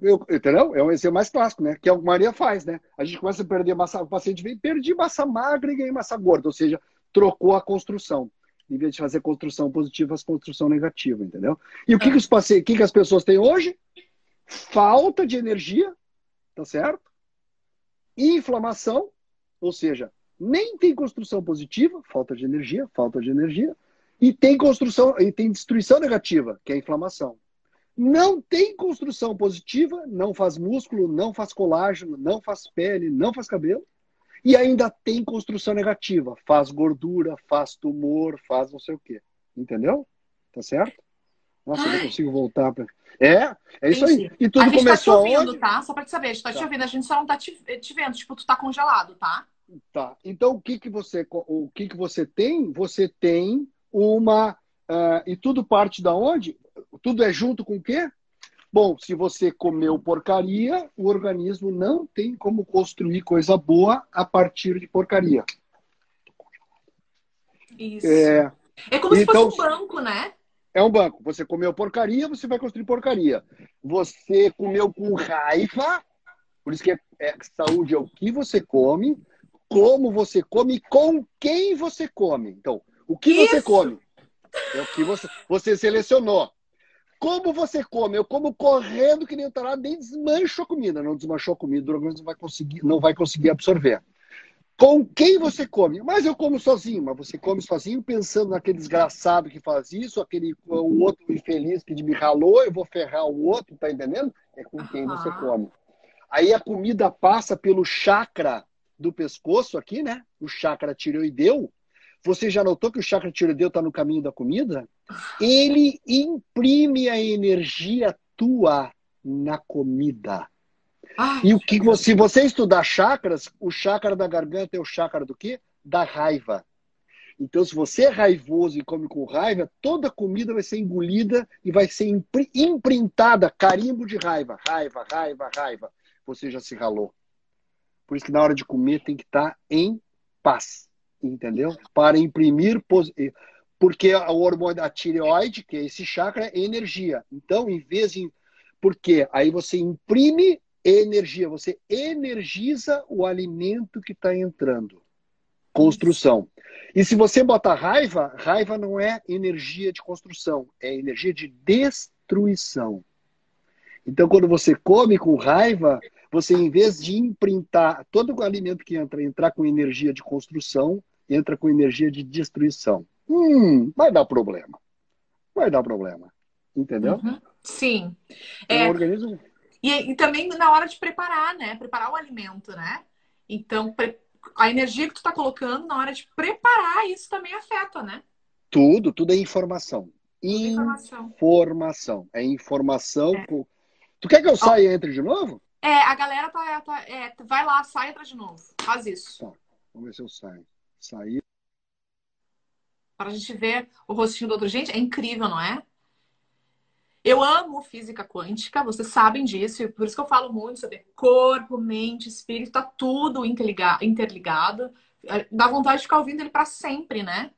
Eu, entendeu? É um exemplo mais clássico, né? Que é o que a Maria faz, né? A gente começa a perder massa, o paciente vem, perdi massa magra e ganhei massa gorda, ou seja, trocou a construção. Em vez de fazer construção positiva, faz construção negativa, entendeu? E o que, que, os pacientes, que, que as pessoas têm hoje? Falta de energia, tá certo? Inflamação, ou seja, nem tem construção positiva, falta de energia, falta de energia, e tem construção e tem destruição negativa, que é a inflamação. Não tem construção positiva, não faz músculo, não faz colágeno, não faz pele, não faz cabelo, e ainda tem construção negativa, faz gordura, faz tumor, faz não sei o quê. Entendeu? Tá certo? Nossa, Ai. eu não consigo voltar para. É, é isso aí. E tudo a gente começou tá te ouvindo, tá? Só para te saber, a gente tá, tá, te ouvindo, a gente só não tá te, te vendo, tipo, tu tá congelado, tá? Tá. Então, o que que você, o que que você tem? Você tem uma. Uh, e tudo parte da onde? Tudo é junto com o quê? Bom, se você comeu porcaria, o organismo não tem como construir coisa boa a partir de porcaria. Isso. É, é como então, se fosse um banco, né? É um banco. Você comeu porcaria, você vai construir porcaria. Você comeu com raiva, por isso que é, é saúde é o que você come, como você come e com quem você come. Então, o que Isso. você come é o que você, você selecionou. como você come? Eu como correndo que nem tarado, nem desmancho a comida. Não desmanchou a comida, o organismo não vai conseguir, não vai conseguir absorver. Com quem você come? Mas eu como sozinho, mas você come sozinho pensando naquele desgraçado que faz isso, aquele o outro infeliz que me ralou, eu vou ferrar o outro, tá entendendo? É com quem você come. Aí a comida passa pelo chakra do pescoço aqui, né? O chakra tireoideu. Você já notou que o chakra tireoideu está no caminho da comida? Ele imprime a energia tua na comida. Ai, e o que você, se você estudar chakras, o chakra da garganta é o chakra do quê? Da raiva. Então, se você é raivoso e come com raiva, toda comida vai ser engolida e vai ser imprintada, carimbo de raiva. Raiva, raiva, raiva. Você já se ralou. Por isso que na hora de comer tem que estar em paz. Entendeu? Para imprimir. Porque o hormônio da tireoide, que é esse chakra, é energia. Então, em vez de. Porque aí você imprime energia, você energiza o alimento que está entrando. Construção. E se você botar raiva, raiva não é energia de construção, é energia de destruição. Então, quando você come com raiva, você, em vez de imprintar todo o alimento que entra, entrar com energia de construção, entra com energia de destruição. Hum, vai dar problema. Vai dar problema. Entendeu? Uhum. Sim. É, o organismo e, e também na hora de preparar, né? Preparar o alimento, né? Então, a energia que tu tá colocando na hora de preparar isso também afeta, né? Tudo, tudo é informação. Informação. informação. É informação. É. Tu quer que eu saia e entre de novo? É, a galera tá. tá é, vai lá, sai entra de novo. Faz isso. Tá. Vamos ver se eu saio. Sair. Para a gente ver o rostinho do outro. Gente, é incrível, não é? Eu amo física quântica, vocês sabem disso, e por isso que eu falo muito sobre corpo, mente, espírito, tá tudo interligado. É, dá vontade de ficar ouvindo ele para sempre, né?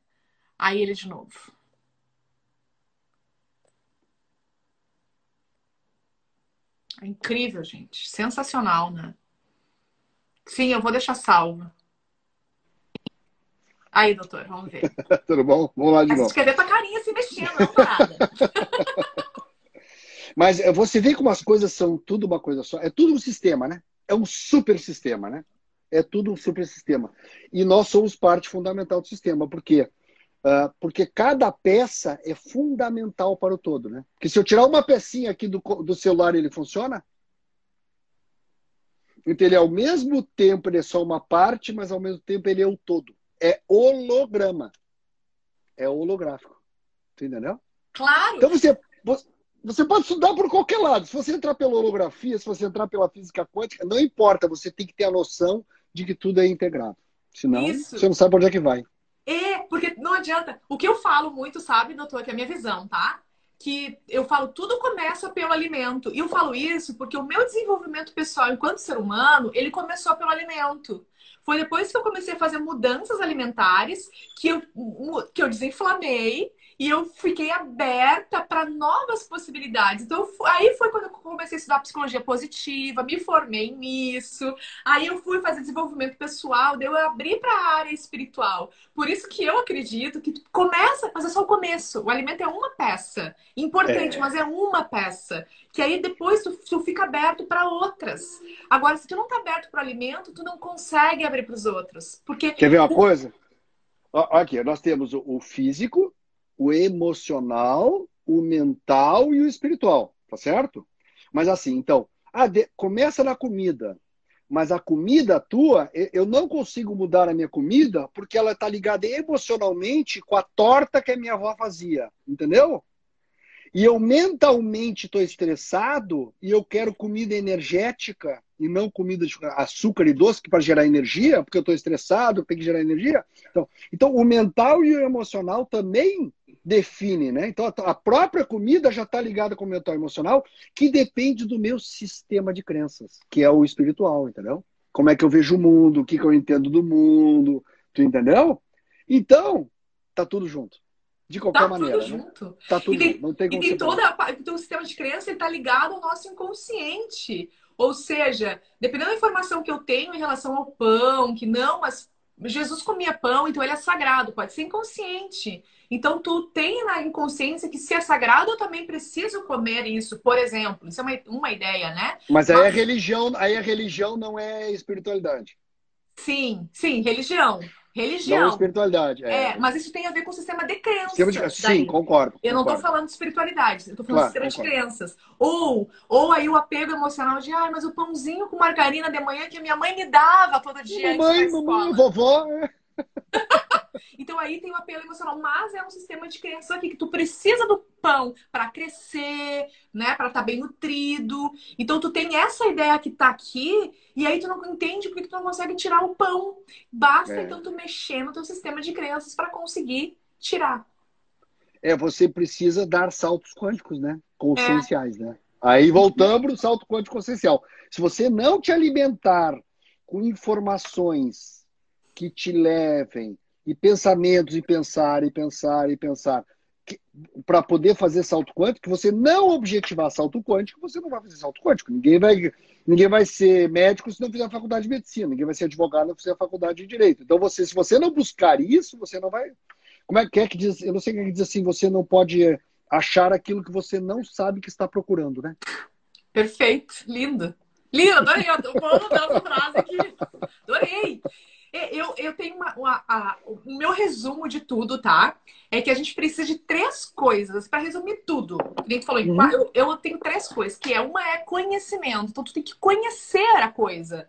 Aí ele de novo. É incrível, gente. Sensacional, né? Sim, eu vou deixar salvo. Aí, doutor, vamos ver. Tudo bom? Vamos lá de novo. Quer ver tua carinha se mexendo, não parada. Mas eh, você vê como as coisas são tudo uma coisa só. É tudo um sistema, né? É um super sistema, né? É tudo um super sistema. E nós somos parte fundamental do sistema. Por quê? Uh, porque cada peça é fundamental para o todo, né? Porque se eu tirar uma pecinha aqui do, do celular, ele funciona? Então ele é ao mesmo tempo, ele é só uma parte, mas ao mesmo tempo ele é o todo. É holograma. É holográfico. Entendeu? Claro. Então você, você pode estudar por qualquer lado. Se você entrar pela holografia, se você entrar pela física quântica, não importa. Você tem que ter a noção de que tudo é integrado. Senão, Isso. você não sabe para onde é que vai. É, porque não adianta. O que eu falo muito, sabe, doutor, que é a minha visão, tá? Que eu falo, tudo começa pelo alimento. E eu falo isso porque o meu desenvolvimento pessoal enquanto ser humano, ele começou pelo alimento. Foi depois que eu comecei a fazer mudanças alimentares que eu, que eu desinflamei e eu fiquei aberta para novas possibilidades. Então, aí foi quando eu comecei a estudar psicologia positiva, me formei nisso. Aí eu fui fazer desenvolvimento pessoal, daí eu abri para a área espiritual. Por isso que eu acredito que começa, mas é só o começo. O alimento é uma peça, importante, é. mas é uma peça. Que aí depois tu, tu fica aberto para outras. Agora, se tu não tá aberto para o alimento, tu não consegue abrir para os outros. Porque Quer ver uma coisa? Aqui, nós temos o físico, o emocional, o mental e o espiritual, tá certo? Mas assim, então, ah, de, começa na comida, mas a comida tua, eu não consigo mudar a minha comida porque ela está ligada emocionalmente com a torta que a minha avó fazia, entendeu? E eu mentalmente estou estressado e eu quero comida energética e não comida de açúcar e doce para gerar energia, porque eu estou estressado, tem que gerar energia. Então, então, o mental e o emocional também definem, né? Então, a própria comida já está ligada com o mental e emocional, que depende do meu sistema de crenças, que é o espiritual, entendeu? Como é que eu vejo o mundo, o que, que eu entendo do mundo, tu entendeu? Então, tá tudo junto. De qualquer tá maneira. Tudo né? junto. Tá tudo e tem, junto. Não tem como e tem toda então, o sistema de crença está ligado ao nosso inconsciente. Ou seja, dependendo da informação que eu tenho em relação ao pão, que não, mas Jesus comia pão, então ele é sagrado, pode ser inconsciente. Então tu tem na inconsciência que se é sagrado, eu também preciso comer isso, por exemplo. Isso é uma, uma ideia, né? Mas aí Mas... a religião, aí a religião não é espiritualidade. Sim, sim, religião. Religião. Não espiritualidade. É. é. mas isso tem a ver com o sistema de crenças. Sistema de... Sim, concordo. Eu não estou falando de espiritualidade, eu estou falando claro, de sistema concordo. de crenças. Ou, ou aí o apego emocional de, ai, mas o pãozinho com margarina de manhã que minha mãe me dava todo dia. Mamãe, mamãe, vovó. então aí tem o apelo emocional, mas é um sistema de crença aqui que tu precisa do pão para crescer, né, para estar tá bem nutrido. Então tu tem essa ideia que tá aqui e aí tu não entende porque tu não consegue tirar o pão. Basta é. então tu mexer no teu sistema de crenças para conseguir tirar. É, você precisa dar saltos quânticos, né? Conscienciais, é. né? Aí voltamos para o salto quântico consciencial. Se você não te alimentar com informações que te levem e pensamentos e pensar e pensar e pensar para poder fazer salto quântico, você não objetivar salto quântico, você não vai fazer salto quântico. Ninguém vai, ninguém vai ser médico se não fizer a faculdade de medicina, ninguém vai ser advogado se não fizer a faculdade de direito. Então, você, se você não buscar isso, você não vai. Como é que é que diz? Eu não sei quem é que diz assim, você não pode achar aquilo que você não sabe que está procurando, né? Perfeito, lindo. Lindo, adorei. Eu vou anotar essa frase aqui. Adorei. Eu, eu tenho uma, uma a, o meu resumo de tudo, tá? É que a gente precisa de três coisas para resumir tudo. Tu falou, uhum. eu, eu tenho três coisas, que é uma é conhecimento. Então tu tem que conhecer a coisa.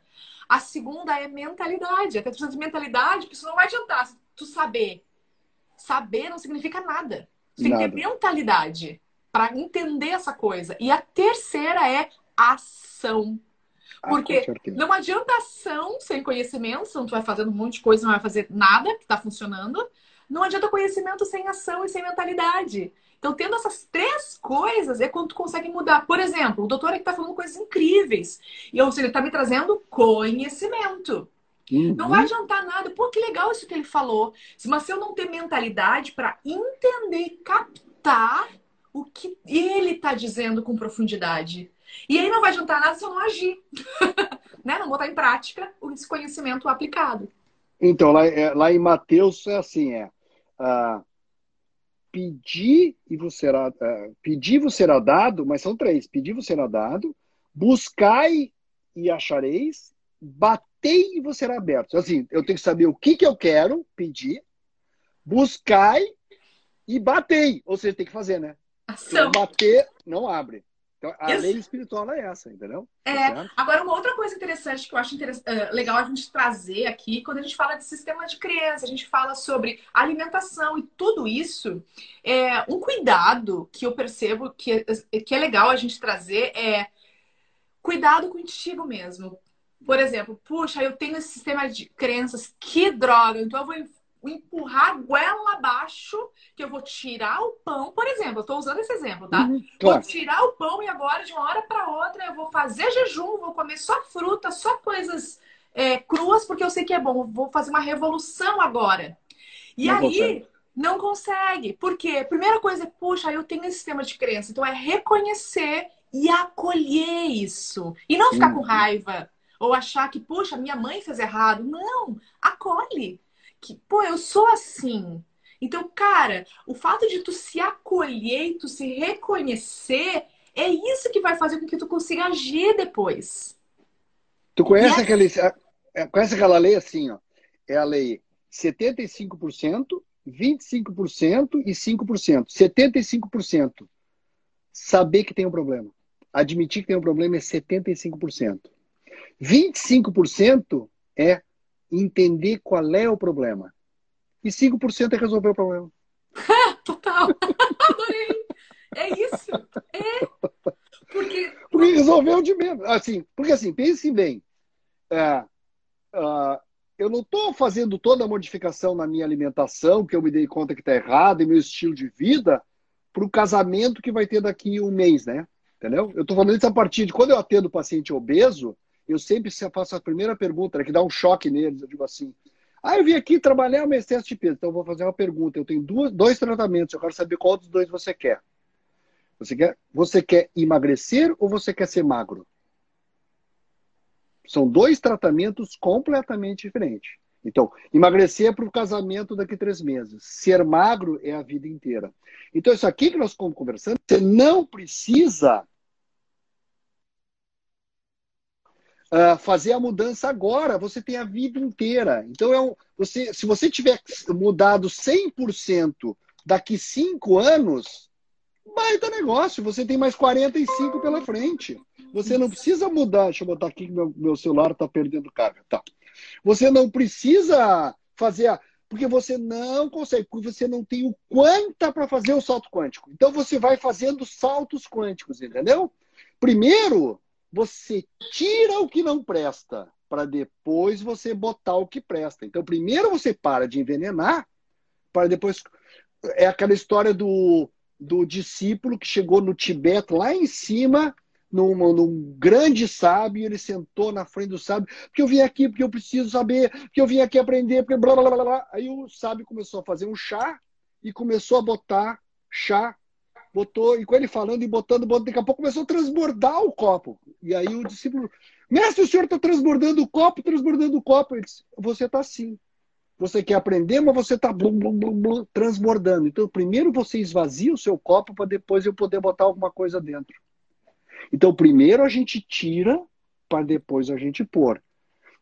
A segunda é mentalidade. Até tu precisa de mentalidade, porque isso não vai adiantar tu saber. Saber não significa nada. Tu tem nada. que ter mentalidade para entender essa coisa. E a terceira é ação. Ah, Porque ah, não adianta ação sem conhecimento, senão tu vai fazendo um monte de coisa, não vai fazer nada que está funcionando. Não adianta conhecimento sem ação e sem mentalidade. Então, tendo essas três coisas, é quando tu consegue mudar. Por exemplo, o doutor aqui está falando coisas incríveis. E, ou seja, ele está me trazendo conhecimento. Uhum. Não vai adiantar nada. Pô, que legal isso que ele falou. Mas se eu não ter mentalidade para entender, captar o que ele está dizendo com profundidade. E aí não vai adiantar nada se eu não agir, né? Não botar em prática esse conhecimento aplicado. Então, lá, é, lá em Mateus é assim, é uh, pedir e vos será uh, pedir vos será dado, mas são três: pedir vos será dado, buscai e achareis, batei e vos será aberto. Assim, eu tenho que saber o que, que eu quero pedir, buscai e batei. Ou seja, tem que fazer, né? Ação. bater, não abre. Então, a lei espiritual é essa, entendeu? É. Tá Agora, uma outra coisa interessante que eu acho uh, legal a gente trazer aqui, quando a gente fala de sistema de criança, a gente fala sobre alimentação e tudo isso, é, um cuidado que eu percebo que é, que é legal a gente trazer é cuidado contigo mesmo. Por exemplo, puxa, eu tenho esse sistema de crenças, que droga, então eu vou empurrar a goela abaixo, que eu vou tirar o pão, por exemplo, eu estou usando esse exemplo, tá? Uhum, claro. Vou tirar o pão e agora, de uma hora para outra, eu vou fazer jejum, vou comer só fruta, só coisas é, cruas, porque eu sei que é bom. Vou fazer uma revolução agora. E não aí, consegue. não consegue. Por quê? Primeira coisa é, puxa, eu tenho esse sistema de crença. Então, é reconhecer e acolher isso. E não ficar uhum. com raiva. Ou achar que, puxa, minha mãe fez errado. Não, acolhe que, pô, eu sou assim. Então, cara, o fato de tu se acolher tu se reconhecer é isso que vai fazer com que tu consiga agir depois. Tu conhece, aquele, é, conhece aquela lei assim, ó? É a lei 75%, 25% e 5%. 75% saber que tem um problema. Admitir que tem um problema é 75%. 25% é entender qual é o problema. E 5% é resolver o problema. Total. Adorei. É isso. É. Porque... porque resolveu de menos. Assim, porque assim, pense bem. É, uh, eu não estou fazendo toda a modificação na minha alimentação, que eu me dei conta que está errado, e meu estilo de vida, para o casamento que vai ter daqui um mês, né? Entendeu? Eu estou falando isso a partir de quando eu atendo paciente obeso, eu sempre faço a primeira pergunta, né, que dá um choque neles. Eu digo assim: ah, eu vim aqui trabalhar meu excesso de peso. Então, eu vou fazer uma pergunta. Eu tenho duas, dois tratamentos. Eu quero saber qual dos dois você quer. Você quer, você quer emagrecer ou você quer ser magro? São dois tratamentos completamente diferentes. Então, emagrecer é para o casamento daqui a três meses. Ser magro é a vida inteira. Então, isso aqui que nós estamos conversando, você não precisa uh, fazer a mudança agora. Você tem a vida inteira. Então, é um, você, se você tiver mudado 100% daqui cinco anos, baita negócio. Você tem mais 45 pela frente. Você não precisa mudar. Deixa eu botar aqui que meu, meu celular está perdendo carga. Tá. Você não precisa fazer a. Porque você não consegue, porque você não tem o quanta para fazer o salto quântico. Então você vai fazendo saltos quânticos, entendeu? Primeiro, você tira o que não presta, para depois você botar o que presta. Então, primeiro você para de envenenar, para depois. É aquela história do, do discípulo que chegou no Tibete, lá em cima, num, num, grande sábio, ele sentou na frente do sábio, porque eu vim aqui, porque eu preciso saber, porque eu vim aqui aprender, porque blá blá blá blá. Aí o sábio começou a fazer um chá e começou a botar chá, botou, e com ele falando e botando, botando, daqui a pouco começou a transbordar o copo. E aí o discípulo, mestre, o senhor está transbordando o copo, transbordando o copo. Ele disse, você está assim. Você quer aprender, mas você está transbordando. Então, primeiro você esvazia o seu copo para depois eu poder botar alguma coisa dentro. Então, primeiro a gente tira para depois a gente pôr.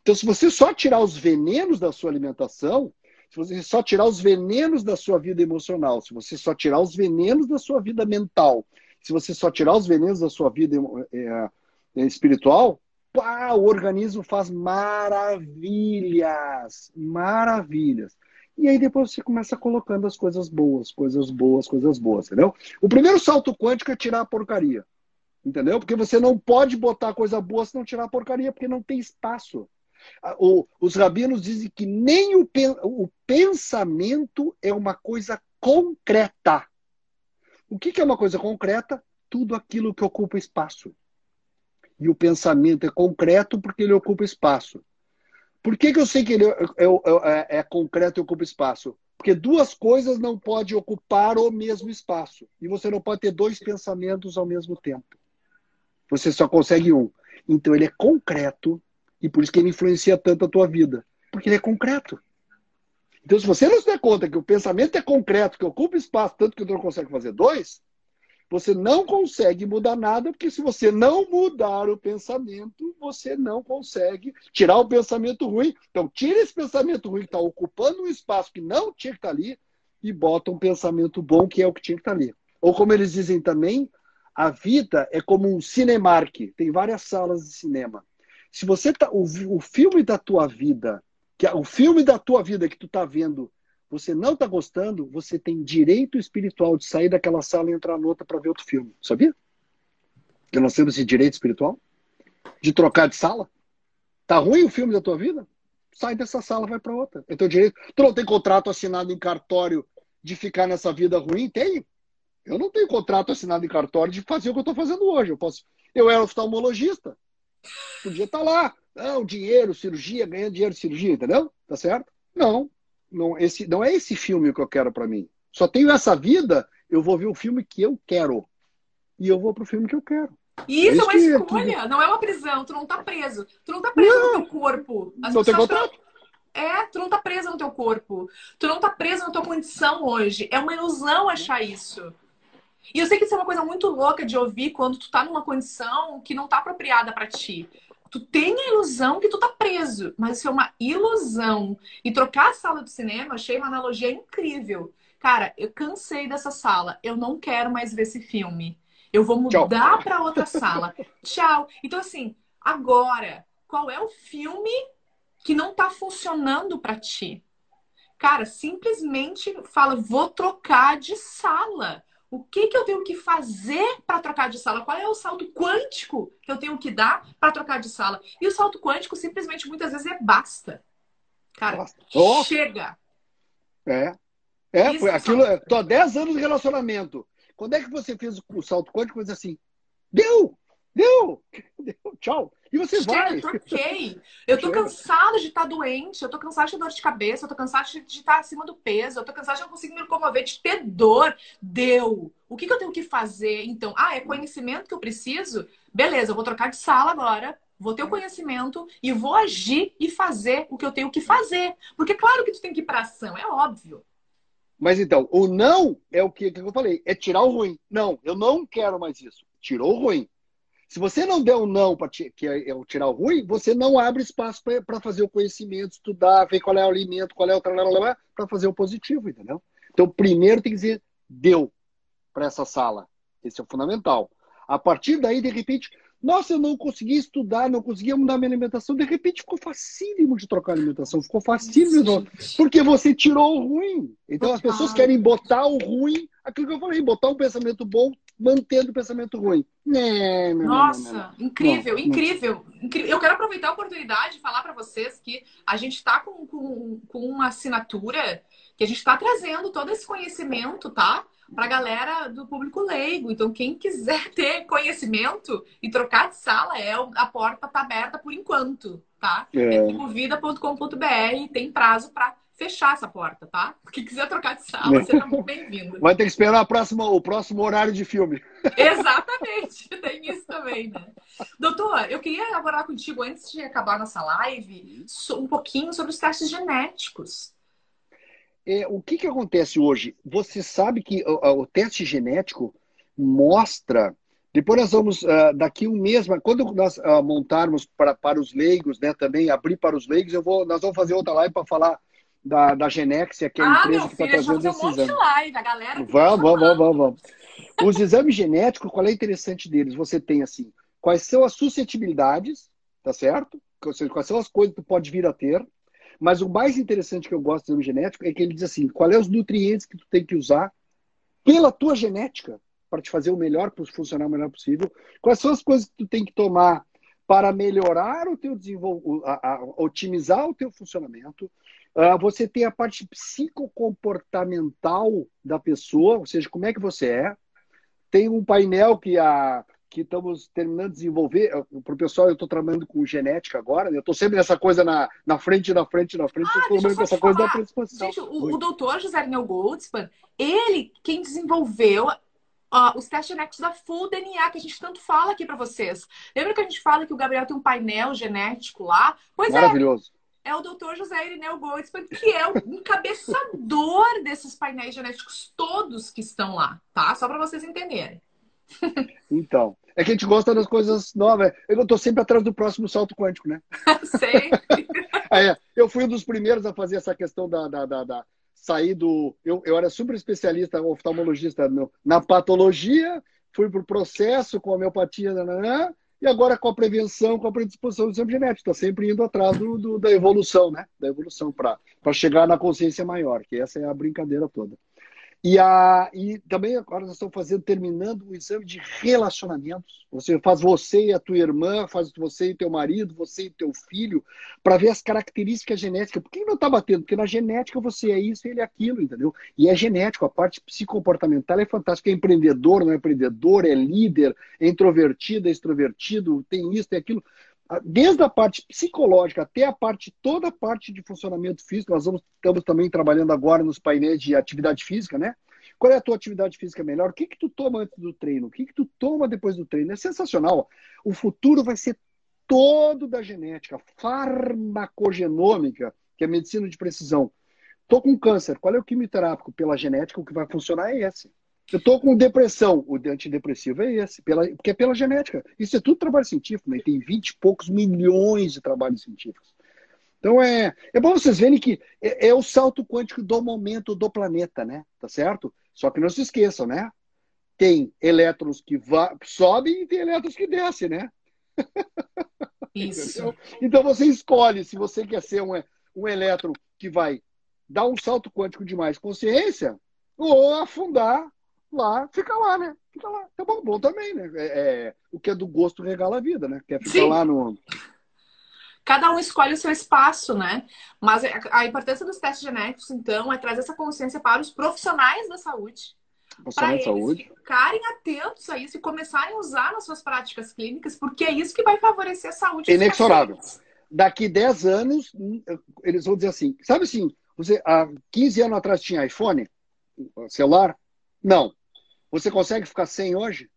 Então, se você só tirar os venenos da sua alimentação, se você só tirar os venenos da sua vida emocional, se você só tirar os venenos da sua vida mental, se você só tirar os venenos da sua vida é, é, espiritual, pá, o organismo faz maravilhas, maravilhas. E aí depois você começa colocando as coisas boas, coisas boas, coisas boas, entendeu? O primeiro salto quântico é tirar a porcaria. Entendeu? Porque você não pode botar coisa boa se não tirar a porcaria, porque não tem espaço. O, os rabinos dizem que nem o, o pensamento é uma coisa concreta. O que, que é uma coisa concreta? Tudo aquilo que ocupa espaço. E o pensamento é concreto porque ele ocupa espaço. Por que, que eu sei que ele é, é, é, é concreto e ocupa espaço? Porque duas coisas não podem ocupar o mesmo espaço. E você não pode ter dois pensamentos ao mesmo tempo. Você só consegue um. Então ele é concreto e por isso que ele influencia tanto a tua vida. Porque ele é concreto. Então, se você não se der conta que o pensamento é concreto, que ocupa espaço, tanto que tu não consegue fazer dois, você não consegue mudar nada, porque se você não mudar o pensamento, você não consegue tirar o pensamento ruim. Então, tira esse pensamento ruim que está ocupando um espaço que não tinha que estar tá ali e bota um pensamento bom que é o que tinha que estar tá ali. Ou como eles dizem também, a vida é como um Cinemark, tem várias salas de cinema. Se você tá o, o filme da tua vida, que o filme da tua vida que tu tá vendo, você não tá gostando, você tem direito espiritual de sair daquela sala e entrar noutra para ver outro filme. Sabia? Que nós temos esse direito espiritual de trocar de sala. Tá ruim o filme da tua vida? Sai dessa sala, vai para outra. É teu direito. Tu não tem contrato assinado em cartório de ficar nessa vida ruim? Tem. Eu não tenho contrato assinado em cartório de fazer o que eu estou fazendo hoje. Eu posso. Eu era oftalmologista. Podia estar tá lá. Não, dinheiro, cirurgia, ganhando dinheiro de cirurgia, entendeu? Tá certo? Não. Não, esse, não é esse filme que eu quero para mim. Só tenho essa vida, eu vou ver o filme que eu quero. E eu vou pro filme que eu quero. E isso é, isso uma escolha, que... não é uma prisão. Tu não tá preso. Tu não tá preso não. no teu corpo. As não tem contrato. É, tu não tá preso no teu corpo. Tu não tá preso na tua condição hoje. É uma ilusão achar isso. E eu sei que isso é uma coisa muito louca de ouvir quando tu tá numa condição que não tá apropriada para ti. Tu tem a ilusão que tu tá preso, mas isso é uma ilusão. E trocar a sala de cinema, achei uma analogia incrível. Cara, eu cansei dessa sala, eu não quero mais ver esse filme. Eu vou mudar para outra sala. Tchau. Então assim, agora, qual é o filme que não tá funcionando para ti? Cara, simplesmente fala, vou trocar de sala. O que, que eu tenho que fazer para trocar de sala? Qual é o salto quântico que eu tenho que dar para trocar de sala? E o salto quântico simplesmente muitas vezes é basta. Cara, chega. É. É, Isso foi aquilo. Tô há 10 anos de relacionamento. Quando é que você fez o salto quântico? Você assim, deu! Deu! Deu, tchau. E você Chega, vai. Eu troquei. Eu tô cansada de estar tá doente, eu tô cansada de ter dor de cabeça, eu tô cansada de estar tá acima do peso, eu tô cansada de não conseguir me locomover, de ter dor. Deu. O que, que eu tenho que fazer? Então, ah, é conhecimento que eu preciso? Beleza, eu vou trocar de sala agora vou ter o conhecimento e vou agir e fazer o que eu tenho que fazer. Porque claro que tu tem que ir para ação, é óbvio. Mas então, o não é o que, que eu falei, é tirar o ruim. Não, eu não quero mais isso. Tirou o ruim. Se você não der um não para que é, é tirar o ruim, você não abre espaço para fazer o conhecimento, estudar, ver qual é o alimento, qual é o para fazer o positivo, entendeu? Então, primeiro tem que dizer deu para essa sala. Esse é o fundamental. A partir daí, de repente, nossa, eu não consegui estudar, não conseguia mudar minha alimentação. De repente ficou facílimo de trocar a alimentação, ficou facílimo. Porque você tirou o ruim. Então as pessoas querem botar o ruim, aquilo que eu falei, botar um pensamento bom, mantendo o pensamento ruim. Não, não, Nossa, não, não, incrível, incrível, incrível. Eu quero aproveitar a oportunidade e falar para vocês que a gente está com, com, com uma assinatura que a gente está trazendo todo esse conhecimento, tá? para a galera do público leigo. Então, quem quiser ter conhecimento e trocar de sala, é a porta está aberta por enquanto, tá? É, é tem prazo para fechar essa porta, tá? Quem quiser trocar de sala, seja muito bem-vindo. Vai ter que esperar próxima, o próximo horário de filme. Exatamente, tem isso também, né? Doutor, eu queria elaborar contigo, antes de acabar nossa live, um pouquinho sobre os testes genéticos é, o que, que acontece hoje? Você sabe que o, o teste genético mostra. Depois nós vamos, uh, daqui um mês, quando nós uh, montarmos para, para os leigos, né, também abrir para os leigos, eu vou, nós vamos fazer outra live para falar da, da Genexia, que é a ah, empresa que está trazendo esses exames. Um live, a galera vamos, vamos, vamos, vamos, vamos. Os exames genéticos, qual é interessante deles? Você tem assim, quais são as suscetibilidades, tá certo? Quais são as coisas que tu pode vir a ter, mas o mais interessante que eu gosto do exame genético é que ele diz assim: qual é os nutrientes que tu tem que usar pela tua genética para te fazer o melhor, para funcionar o melhor possível. Quais são as coisas que tu tem que tomar para melhorar o teu desenvolvimento, otimizar o teu funcionamento. Uh, você tem a parte psicocomportamental da pessoa, ou seja, como é que você é. Tem um painel que a que estamos terminando de desenvolver. Para o pessoal, eu estou trabalhando com genética agora. Né? Eu estou sempre nessa coisa na, na frente, na frente, na frente. Ah, estou com essa coisa da. Gente, o, o doutor José Arnel Goldspan, ele quem desenvolveu Uh, os testes genéticos da Full DNA, que a gente tanto fala aqui para vocês. Lembra que a gente fala que o Gabriel tem um painel genético lá? Pois é. Maravilhoso. É, o doutor José Irineu Goldspan, que é o encabeçador desses painéis genéticos todos que estão lá, tá? Só para vocês entenderem. Então, é que a gente gosta das coisas novas. Eu estou sempre atrás do próximo salto quântico, né? Sei. é, eu fui um dos primeiros a fazer essa questão da, da, da, da sair do. Eu, eu era super especialista, oftalmologista no, na patologia, fui para o processo com a homeopatia, nananã, e agora com a prevenção, com a predisposição do exame genético. Estou sempre indo atrás do, do, da evolução, né? Da evolução para chegar na consciência maior, que essa é a brincadeira toda. E, a, e também agora nós estamos fazendo, terminando um exame de relacionamentos. Você faz você e a tua irmã, faz você e teu marido, você e teu filho, para ver as características genéticas. Por que não está batendo? Porque na genética você é isso, ele é aquilo, entendeu? E é genético, a parte psicomportamental é fantástica. É empreendedor, não é empreendedor, é líder, é introvertido, é extrovertido, tem isso, tem aquilo desde a parte psicológica até a parte, toda a parte de funcionamento físico, nós vamos, estamos também trabalhando agora nos painéis de atividade física, né? Qual é a tua atividade física melhor? O que que tu toma antes do treino? O que que tu toma depois do treino? É sensacional. O futuro vai ser todo da genética, farmacogenômica, que é medicina de precisão. Tô com câncer, qual é o quimioterápico? Pela genética, o que vai funcionar é esse. Eu estou com depressão. O antidepressivo é esse, pela, porque é pela genética. Isso é tudo trabalho científico, né? Tem 20 e poucos milhões de trabalhos científicos. Então é, é bom vocês verem que é, é, o salto quântico do momento do planeta, né? Tá certo? Só que não se esqueçam, né? Tem elétrons que sobem e tem elétrons que descem, né? Isso. então você escolhe se você quer ser um, um elétron que vai dar um salto quântico de mais consciência ou afundar lá, fica lá, né? Fica lá. Tá bom, bom também, né? É, é, o que é do gosto regala a vida, né? Quer ficar Sim. lá no. Cada um escolhe o seu espaço, né? Mas a importância dos testes genéticos, então, é trazer essa consciência para os profissionais da saúde. Para eles saúde. ficarem atentos a isso e começarem a usar nas suas práticas clínicas, porque é isso que vai favorecer a saúde. Inexorável. Daqui 10 anos, eles vão dizer assim: sabe assim, você, há 15 anos atrás tinha iPhone, celular? Não. Você consegue ficar sem hoje?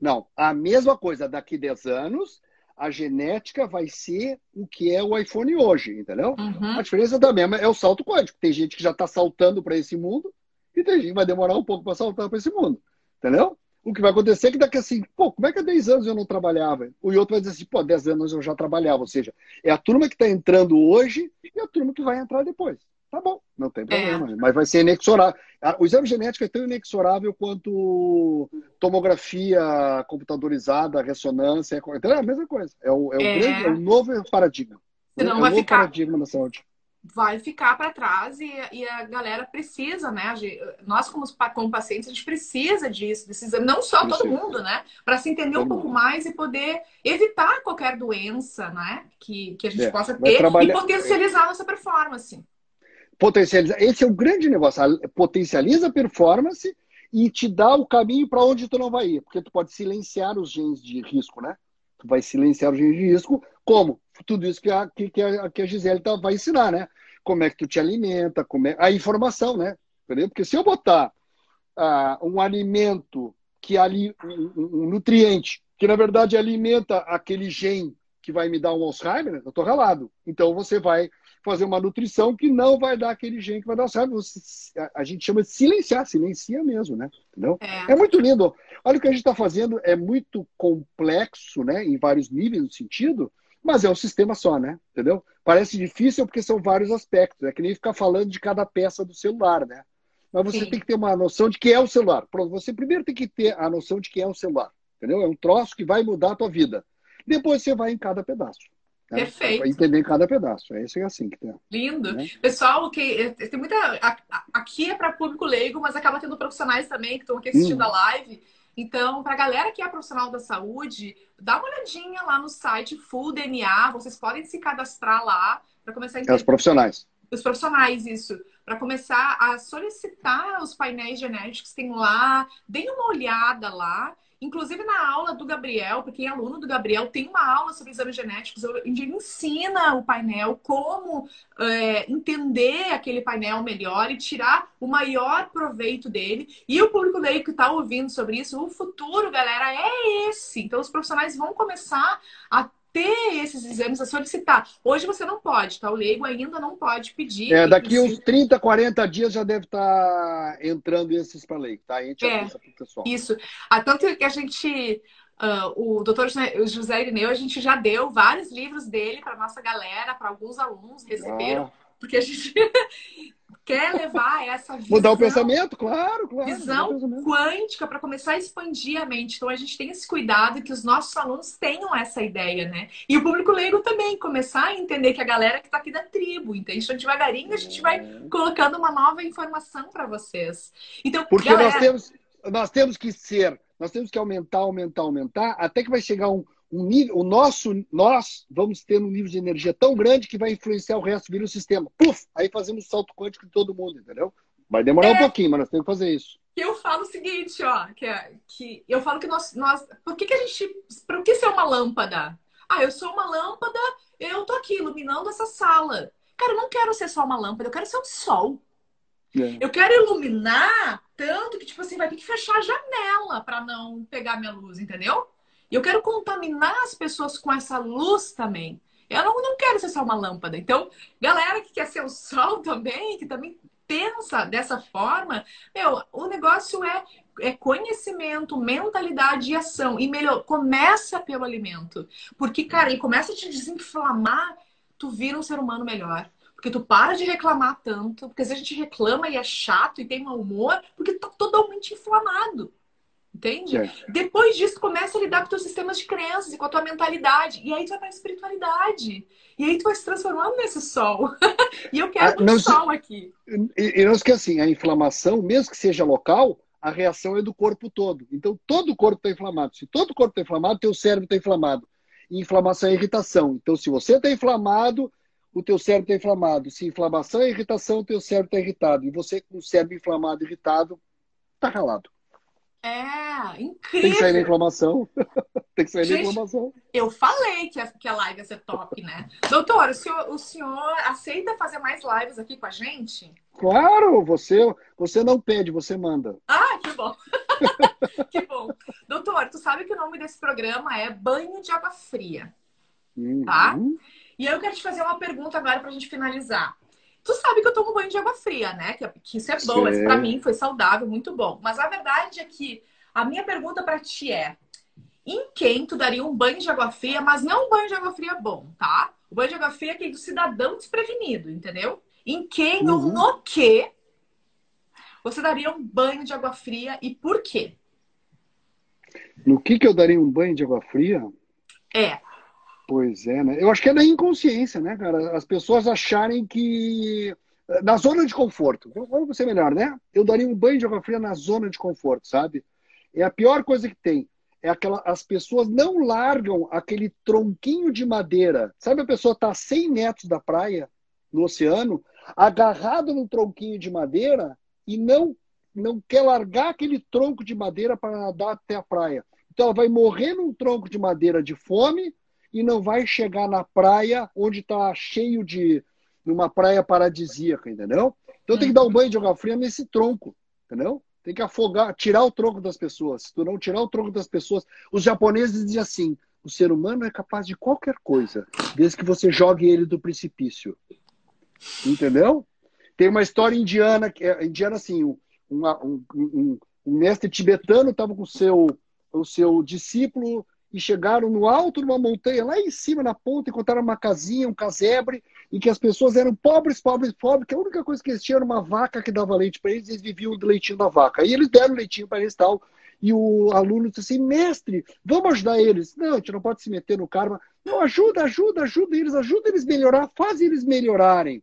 Não. A mesma coisa, daqui 10 anos, a genética vai ser o que é o iPhone hoje, entendeu? Uhum. A diferença mesma é o salto quântico. Tem gente que já está saltando para esse mundo e tem gente que vai demorar um pouco para saltar para esse mundo, entendeu? O que vai acontecer é que daqui assim, pô, como é que há 10 anos eu não trabalhava? O outro vai dizer assim, pô, 10 anos eu já trabalhava. Ou seja, é a turma que está entrando hoje e a turma que vai entrar depois. Tá bom, não tem problema. É. Mas vai ser inexorável. O exame genético é tão inexorável quanto tomografia computadorizada, ressonância. É a mesma coisa. É o, é o, é. Grande, é o novo paradigma. Senão é vai ficar... paradigma da saúde vai ficar para trás e, e, a galera precisa, né? Nós, como, como pacientes, a gente precisa disso, desse exame, não só todo mundo, né? Para se entender um pouco mais e poder evitar qualquer doença, né? Que, que a gente é, possa ter trabalhar... e potencializar a nossa performance. Potencializar. Esse é o grande negócio. Potencializa a performance e te dá o caminho para onde tu não vai ir. Porque tu pode silenciar os genes de risco, né? Tu vai silenciar os genes de risco. Como? tudo isso que a, que a, que a Gisele tá, vai ensinar, né? Como é que tu te alimenta, como é, a informação, né? Entendeu? Porque se eu botar ah, um alimento que ali um, um, nutriente que na verdade alimenta aquele gene que vai me dar um Alzheimer, eu tô ralado. Então você vai fazer uma nutrição que não vai dar aquele gene que vai dar. Você, a, gente chama de silenciar, silencia mesmo, né? Entendeu? É, é muito lindo. Olha o que a gente está fazendo, é muito complexo, né? Em vários níveis do sentido, mas é um sistema só, né? Entendeu? Parece difícil porque são vários aspectos. É que nem ficar falando de cada peça do celular, né? Mas você Sim. tem que ter uma noção de que é o celular. Pronto, você primeiro tem que ter a noção de que é o celular. Entendeu? É um troço que vai mudar a tua vida. Depois você vai em cada pedaço. Né? Perfeito. Vai entender cada pedaço. É isso é assim que tem. Lindo. Né? Pessoal, que tem muita. Aqui é para público leigo, mas acaba tendo profissionais também que estão aqui assistindo hum. a live então, para a galera que é profissional da saúde, dá uma olhadinha lá no site Full DNA. Vocês podem se cadastrar lá para começar a entender. É os profissionais. Os profissionais, isso. Para começar a solicitar os painéis genéticos, tem lá, deem uma olhada lá. Inclusive na aula do Gabriel, porque quem é aluno do Gabriel tem uma aula sobre exames genéticos, onde ele ensina o painel como é, entender aquele painel melhor e tirar o maior proveito dele. E o público leigo que está ouvindo sobre isso, o futuro, galera, é esse. Então os profissionais vão começar a ter esses exames a solicitar. Hoje você não pode, tá? O leigo ainda não pode pedir. É, daqui uns 30, 40 dias já deve estar tá entrando esses para lei, tá? A gente é, pessoal. Isso. Ah, tanto que a gente. Uh, o doutor José Irineu, a gente já deu vários livros dele para nossa galera, para alguns alunos receberam, ah. Porque a gente quer levar essa visão. Mudar o pensamento, claro, claro. Visão quântica para começar a expandir a mente. Então a gente tem esse cuidado que os nossos alunos tenham essa ideia, né? E o público leigo também, começar a entender que a galera que está aqui da tribo, entende? Então devagarinho a gente vai é. colocando uma nova informação para vocês. Então, Porque galera... nós, temos, nós temos que ser, nós temos que aumentar, aumentar, aumentar, até que vai chegar um um nível, o nosso, nós vamos ter um nível de energia tão grande que vai influenciar o resto, vira o sistema. Puf! Aí fazemos salto quântico de todo mundo, entendeu? Vai demorar é, um pouquinho, mas nós temos que fazer isso. Eu falo o seguinte, ó, que, é, que eu falo que nós, nós. Por que, que a gente. Por que ser uma lâmpada? Ah, eu sou uma lâmpada, eu tô aqui iluminando essa sala. Cara, eu não quero ser só uma lâmpada, eu quero ser um sol. É. Eu quero iluminar tanto que, tipo assim, vai ter que fechar a janela para não pegar minha luz, entendeu? E eu quero contaminar as pessoas com essa luz também. Eu não, não quero ser só uma lâmpada. Então, galera que quer ser o sol também, que também pensa dessa forma, meu, o negócio é, é conhecimento, mentalidade e ação. E melhor, começa pelo alimento. Porque, cara, ele começa a te desinflamar, tu vira um ser humano melhor. Porque tu para de reclamar tanto, porque às vezes a gente reclama e é chato e tem mau humor, porque tá totalmente inflamado. Entende? É. Depois disso, começa a lidar com teus sistemas de crenças e com a tua mentalidade. E aí tu vai para a espiritualidade. E aí tu vai se transformando nesse sol. e eu quero ah, um sol aqui. E, e não esqueça assim, a inflamação, mesmo que seja local, a reação é do corpo todo. Então, todo o corpo está inflamado. Se todo o corpo está inflamado, teu cérebro está inflamado. E inflamação é irritação. Então, se você está inflamado, o teu cérebro está inflamado. Se inflamação é irritação, o teu cérebro está irritado. E você com o cérebro inflamado, irritado, está ralado. É, incrível. Tem que sair da inflamação. Tem que sair Gente, da inflamação. Eu falei que a, que a live ia ser top, né? Doutor, o senhor, o senhor aceita fazer mais lives aqui com a gente? Claro, você, você não pede, você manda. Ah, que bom. que bom. Doutor, tu sabe que o nome desse programa é Banho de Água Fria. Uhum. tá? E eu quero te fazer uma pergunta agora pra gente finalizar. Tu sabe que eu tomo banho de água fria, né? Que, que isso é bom, isso pra mim foi saudável, muito bom. Mas a verdade é que a minha pergunta pra ti é: em quem tu daria um banho de água fria, mas não um banho de água fria bom, tá? O banho de água fria é aquele do cidadão desprevenido, entendeu? Em quem ou Uhum. no que você daria um banho de água fria e por quê? No que, que eu daria um banho de água fria? É, Pois é, né? Eu acho que é da inconsciência, né, cara? As pessoas acharem que. Na zona de conforto. Vamos ser melhor, né? Eu daria um banho de água fria na zona de conforto, sabe? É a pior coisa que tem. É aquela. As pessoas não largam aquele tronquinho de madeira. Sabe a pessoa tá a 100 metros da praia, no oceano, agarrado num tronquinho de madeira e não, não quer largar aquele tronco de madeira para nadar até a praia. Então ela vai morrer num tronco de madeira de fome e não vai chegar na praia onde está cheio de. numa praia paradisíaca, entendeu? Então tem que dar um banho de água fria nesse tronco, entendeu? Tem que afogar, tirar o tronco das pessoas. Se tu não tirar o tronco das pessoas. Os japoneses dizem assim: o ser humano é capaz de qualquer coisa, desde que você jogue ele do precipício. Entendeu? Tem uma história indiana, que é indiana assim, um, um, um- um mestre tibetano estava com o seu, o seu discípulo e chegaram no alto de uma montanha, lá em cima, na ponta, encontraram uma casinha, um casebre, e que as pessoas eram pobres, pobres, pobres, que a única coisa que eles tinham era uma vaca que dava leite para eles, e eles viviam do leitinho da vaca. Aí eles deram leitinho para eles e tal, e o aluno disse assim, mestre, vamos ajudar eles. Não, a gente não pode se meter no karma. Não, ajuda, ajuda, ajuda eles, ajuda eles melhorar, faz eles melhorarem.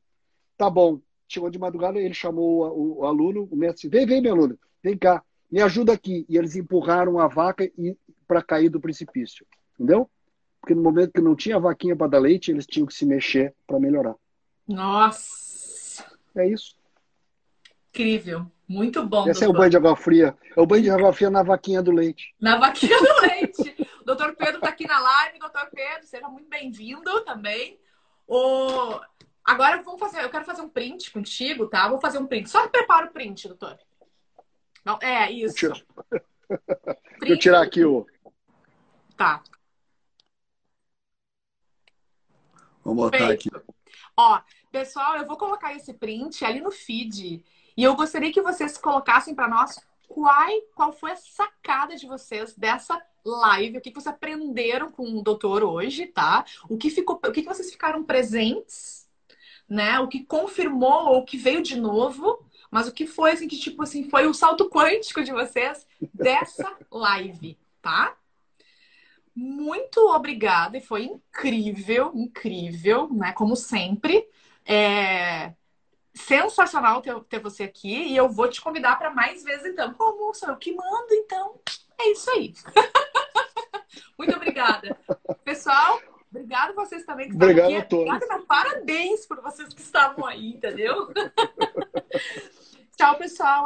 Tá bom. Chegou de madrugada, ele chamou o, aluno, o mestre, vem, vem, meu aluno, vem cá, me ajuda aqui. E eles empurraram a vaca para cair do precipício. Entendeu? Porque no momento que não tinha vaquinha para dar leite, eles tinham que se mexer para melhorar. nossa, É isso. incrível. Muito bom, Esse é o doutor. banho de água fria. É o banho de água fria na vaquinha do leite. Na vaquinha do leite. O doutor Pedro está aqui na live. Doutor Pedro, seja muito bem-vindo também. O... Agora vamos fazer, eu quero fazer um print contigo, tá? Vou fazer um print. Só prepara o print, doutor. Não, é, isso. Deixa eu, deixa eu tirar aqui o. Tá. Vamos botar aqui. Ó, pessoal, eu vou colocar esse print ali no feed. E eu gostaria que vocês colocassem para nós qual, qual foi a sacada de vocês dessa live, o que, que vocês aprenderam com o doutor hoje, tá? O que ficou, o que, que vocês ficaram presentes, né? O que confirmou ou o que veio de novo, mas o que foi assim que tipo assim, foi o salto quântico de vocês dessa live, tá? Muito obrigada, e foi incrível, incrível, né? Como sempre. É sensacional ter, ter você aqui e eu vou te convidar para mais vezes, então. Como sou eu que mando, então é isso aí. Muito obrigada. Pessoal, obrigado vocês também que estavam Obrigado aqui. a todos. Obrigada, não, parabéns por vocês que estavam aí, entendeu? Tchau, pessoal.